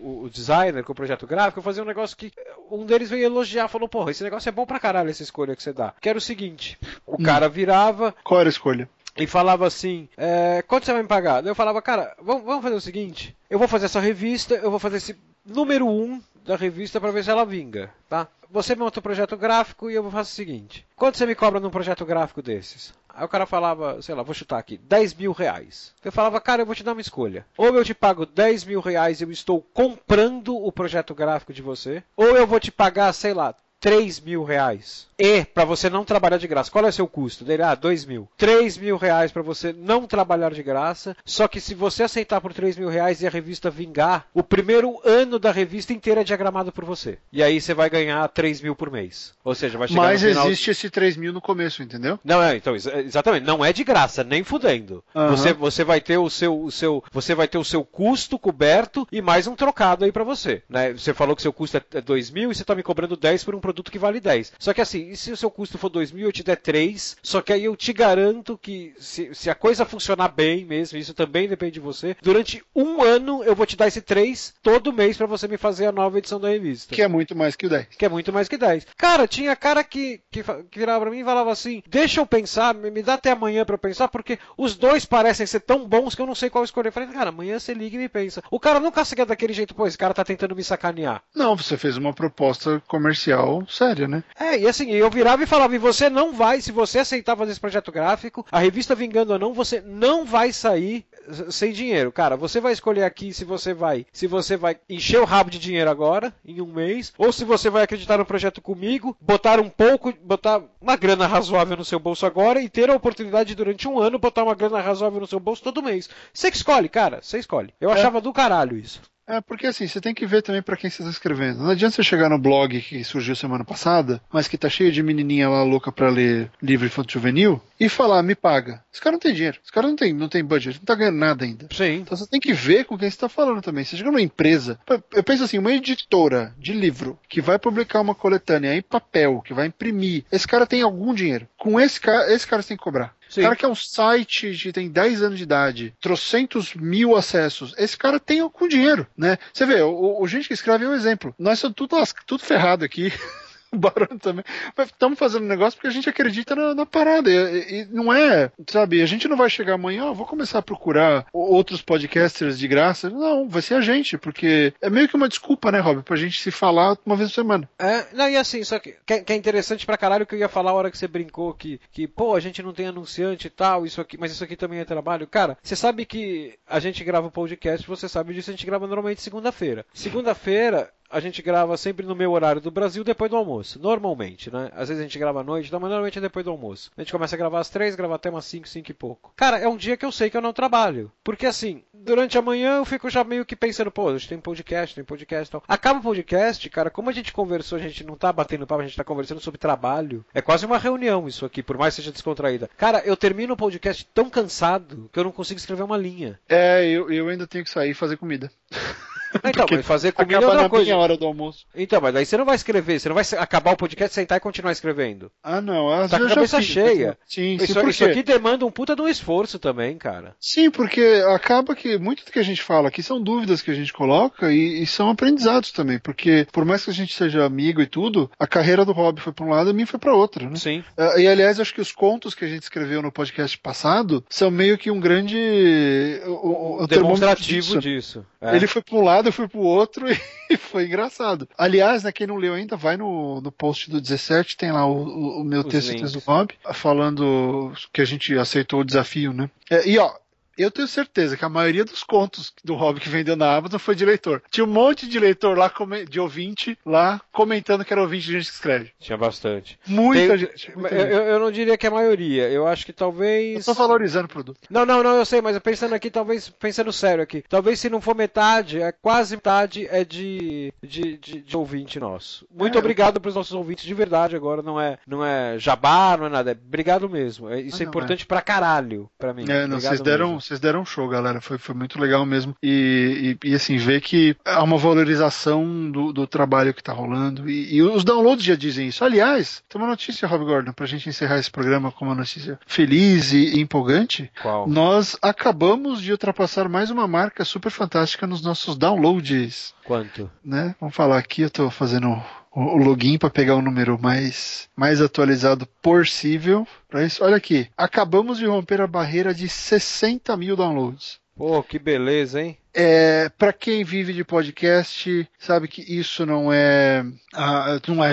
o, o designer, com o projeto gráfico, eu fazia um negócio que um deles veio elogiar, falou, porra, esse negócio é bom pra caralho, essa escolha que você dá. Que era o seguinte, o hum. cara virava... Qual era a escolha? E falava assim: é, quanto você vai me pagar? eu falava, cara, vamos, vamos, fazer o seguinte: eu vou fazer essa revista, eu vou fazer esse número 1 um da revista para ver se ela vinga, tá? Você monta um projeto gráfico e eu faço o seguinte: quanto você me cobra num projeto gráfico desses? Aí o cara falava, sei lá, vou chutar aqui, 10 mil reais. Eu falava, cara, eu vou te dar uma escolha. Ou eu te pago 10 mil reais e eu estou comprando o projeto gráfico de você, ou eu vou te pagar, sei lá, 3 mil reais. E para você não trabalhar de graça, qual é o seu custo? Dele, ah, 2 mil. 3 mil reais para você não trabalhar de graça. Só que se você aceitar por 3 mil reais e a revista vingar, o primeiro ano da revista inteira é diagramado por você. E aí você vai ganhar 3 mil por mês. Ou seja, vai chegar Mas no final... existe esse 3 mil no começo, entendeu? Não, é, então, exatamente. Não é de graça, nem fudendo. Uhum. Você, você vai ter o seu, o seu, você vai ter o seu custo coberto e mais um trocado aí para você. Né? Você falou que seu custo é 2 mil e você tá me cobrando 10 por um produto que vale 10. Só que assim, e se o seu custo for 2 mil, eu te der 3, só que aí eu te garanto que se, se, a coisa funcionar bem mesmo, isso também depende de você, durante um ano eu vou te dar esse 3 todo mês para você me fazer a nova edição da revista. Que é muito mais que o 10. Que é muito mais que 10. Cara, tinha cara que, que, que virava pra mim e falava assim, deixa eu pensar, me, me dá até amanhã para eu pensar, porque os dois parecem ser tão bons que eu não sei qual escolher. Eu falei, cara, amanhã você liga e me pensa. O cara nunca se daquele jeito, pô, esse cara tá tentando me sacanear. Não, você fez uma proposta comercial séria né? É, e assim, eu virava e falava, e você não vai, se você aceitar fazer esse projeto gráfico, a revista Vingando ou não, você não vai sair sem dinheiro. Cara, você vai escolher aqui se você vai, se você vai encher o rabo de dinheiro agora, em um mês, ou se você vai acreditar no projeto comigo, botar um pouco, botar uma grana razoável no seu bolso agora e ter a oportunidade de, durante um ano botar uma grana razoável no seu bolso todo mês. Você que escolhe, cara, você escolhe. Eu é. achava do caralho isso. É, porque assim, você tem que ver também para quem você está escrevendo. Não adianta você chegar no blog que surgiu semana passada, mas que tá cheio de menininha lá louca para ler livro infantil juvenil, e falar, me paga. Esse cara não tem dinheiro, esse cara não tem, não tem budget, não tá ganhando nada ainda. Sim. Então você tem que ver com quem você tá falando também. Você chega numa empresa, eu penso assim, uma editora de livro que vai publicar uma coletânea em papel, que vai imprimir, esse cara tem algum dinheiro. Com esse cara, esse cara você tem que cobrar. Sim. O cara que é um site que tem 10 anos de idade, trocentos mil acessos, esse cara tem algum dinheiro, né? Você vê, o, o gente que escreve é um exemplo. Nós somos tudo, tudo ferrado aqui. o também. Mas estamos fazendo negócio porque a gente acredita na, na parada. E, e, não é, sabe, a gente não vai chegar amanhã, ó, vou começar a procurar outros podcasters de graça. Não, vai ser a gente, porque é meio que uma desculpa, né, Rob, pra gente se falar uma vez por semana. É, não, e assim, só que, que é interessante pra caralho que eu ia falar a hora que você brincou que, que, pô, a gente não tem anunciante e tal, isso aqui, mas isso aqui também é trabalho. Cara, você sabe que a gente grava o podcast, você sabe disso, a gente grava normalmente segunda-feira. Segunda-feira, a gente grava sempre no meu horário do Brasil depois do almoço. Normalmente, né? Às vezes a gente grava à noite, mas normalmente é depois do almoço. A gente começa a gravar às três, grava até umas cinco, cinco e pouco. Cara, é um dia que eu sei que eu não trabalho. Porque assim, durante a manhã eu fico já meio que pensando, pô, gente tem podcast, tem podcast e tal. Acaba o podcast, cara, como a gente conversou, a gente não tá batendo papo, a gente tá conversando sobre trabalho. É quase uma reunião isso aqui, por mais que seja descontraída. Cara, eu termino o podcast tão cansado que eu não consigo escrever uma linha. É, eu, eu ainda tenho que sair e fazer comida. Então, mas fazer comida é outra na coisa. hora do almoço. Então, mas daí você não vai escrever, você não vai acabar o podcast, sentar e continuar escrevendo. Ah, não. Às Tá com a cabeça fiz, cheia. Sim, Isso, sim, isso aqui demanda um puta de um esforço também, cara. Sim, porque acaba que muito do que a gente fala aqui são dúvidas que a gente coloca e, e são aprendizados também, porque por mais que a gente seja amigo e tudo, a carreira do Rob foi para um lado e a minha foi para outra, né? Sim. Ah, E aliás, acho que os contos que a gente escreveu no podcast passado são meio que um grande o, o- o Demonstrativo disso. disso. É. Ele foi para um lado, eu fui para o outro e foi engraçado. Aliás, né, quem não leu ainda, vai no, no post do 17, tem lá o, o- o meu Os texto, links. do Rob, falando que a gente aceitou o desafio, né? É, e ó, eu tenho certeza que a maioria dos contos do Rob que vendeu na Amazon foi de leitor. Tinha um monte de leitor lá, de ouvinte lá, comentando que era ouvinte de gente que escreve. Tinha bastante. Muita Tem- gente. muita Eu, gente. eu- eu não diria que é a maioria. Eu acho que Eu talvez. tô valorizando o produto. Não, não, não, eu sei, mas pensando aqui, talvez, pensando sério aqui, talvez se não for metade, é quase metade é de, de, de, de ouvinte nosso. Muito É. obrigado pros nossos ouvintes de verdade agora, não é, não é jabá, não é nada, é obrigado mesmo. É- Isso Ah, é não, importante pra caralho pra mim. É, não, Obrigado vocês deram, mesmo. Vocês deram um show, galera. Foi, foi muito legal mesmo. E, e, e, assim, ver que há uma valorização do, do trabalho que tá rolando. E, e os downloads já dizem isso. Aliás, tem uma notícia, Rob Gordon, pra gente encerrar esse programa com uma notícia feliz e, empolgante. Qual? Nós acabamos de ultrapassar mais uma marca super fantástica nos nossos downloads. Quanto? Né? Vamos falar aqui, eu tô fazendo o, login para pegar o número mais, mais atualizado possível. Para isso, olha aqui, acabamos de romper a barreira de 60 mil downloads. Pô, que beleza, hein? É, para quem vive de podcast, sabe que isso não é, ah, não é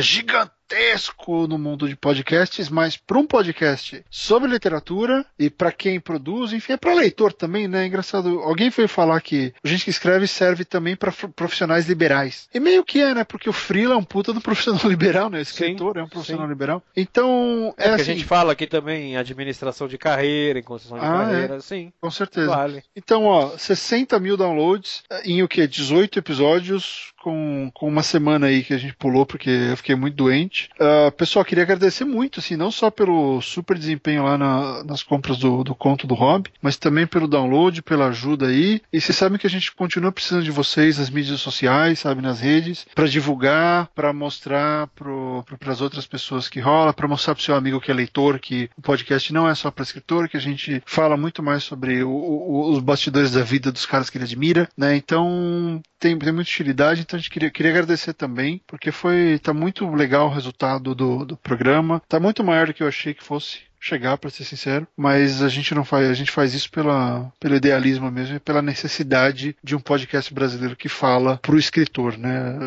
gigantesco no mundo de podcasts, mas para um podcast sobre literatura e para quem produz, enfim, é para leitor também, né? É engraçado. Alguém foi falar que a gente que escreve serve também para profissionais liberais. E meio que é, né? Porque o freela é um puta do profissional liberal, né? O escritor é um profissional sim. liberal. Então, É, é, assim, a gente fala aqui também em administração de carreira, em construção de Ah, é? carreira, sim. com certeza. Vale. Então, ó, 60 mil downloads em o que? 18 episódios, com, com uma semana aí que a gente pulou, porque eu fiquei muito doente. Ah, pessoal, queria agradecer muito, assim, não só pelo super desempenho lá na- nas compras do, do conto do Rob, mas também pelo download, pela ajuda aí. E vocês sabem que a gente continua precisando de vocês nas mídias sociais, sabe, nas redes, para divulgar, para mostrar para as outras pessoas que rola, para mostrar pro seu amigo que é leitor que o podcast não é só para escritor, que a gente fala muito mais sobre o- o- os bastidores da vida dos caras que ele admira, né? Então tem, tem muita utilidade, então a gente queria, queria agradecer também, porque foi tá muito legal o resultado do, do programa, tá muito maior do que eu achei que fosse chegar, para ser sincero, mas a gente não faz, a gente faz isso pela, pelo idealismo mesmo e pela necessidade de um podcast brasileiro que fala pro escritor, né?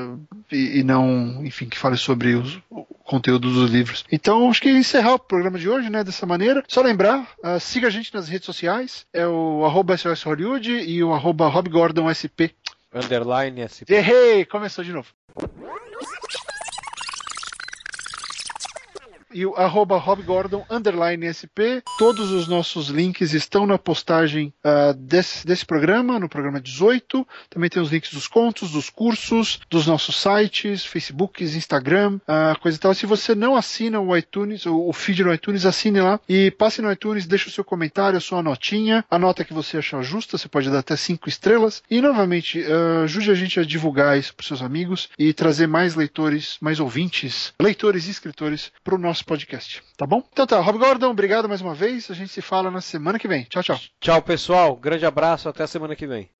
E, e não, enfim, que fale sobre os, o conteúdo dos livros. Então, acho que encerrar o programa de hoje, né, dessa maneira. Só lembrar, ah, siga a gente nas redes sociais, é o arroba SOS Hollywood e o arroba Rob Gordon SP. Underline SP. Errei! Começou de novo. E o arroba Rob Gordon, underline SP. Todos os nossos links estão na postagem ah, desse, desse programa, no programa 18. Também tem os links dos contos, dos cursos, dos nossos sites, Facebooks, Instagram, ah, coisa e tal. Se você não assina o iTunes, o, o feed no iTunes, assine lá e passe no iTunes, deixe o seu comentário, a sua notinha, a nota que você achar justa, você pode dar até cinco estrelas. E novamente, ah, ajude a gente a divulgar isso para seus amigos e trazer mais leitores, mais ouvintes, leitores e escritores para o nosso podcast. Tá bom? Então tá, Rob Gordon, obrigado mais uma vez. A gente se fala na semana que vem. Tchau, tchau. Tchau, pessoal. Grande abraço. Até a semana que vem.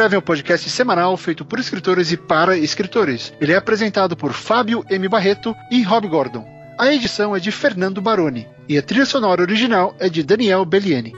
Escreve é um podcast semanal feito por escritores e para escritores. Ele é apresentado por Fábio M. Barreto e Rob Gordon. A edição é de Fernando Baroni e a trilha sonora original é de Daniel Belliani.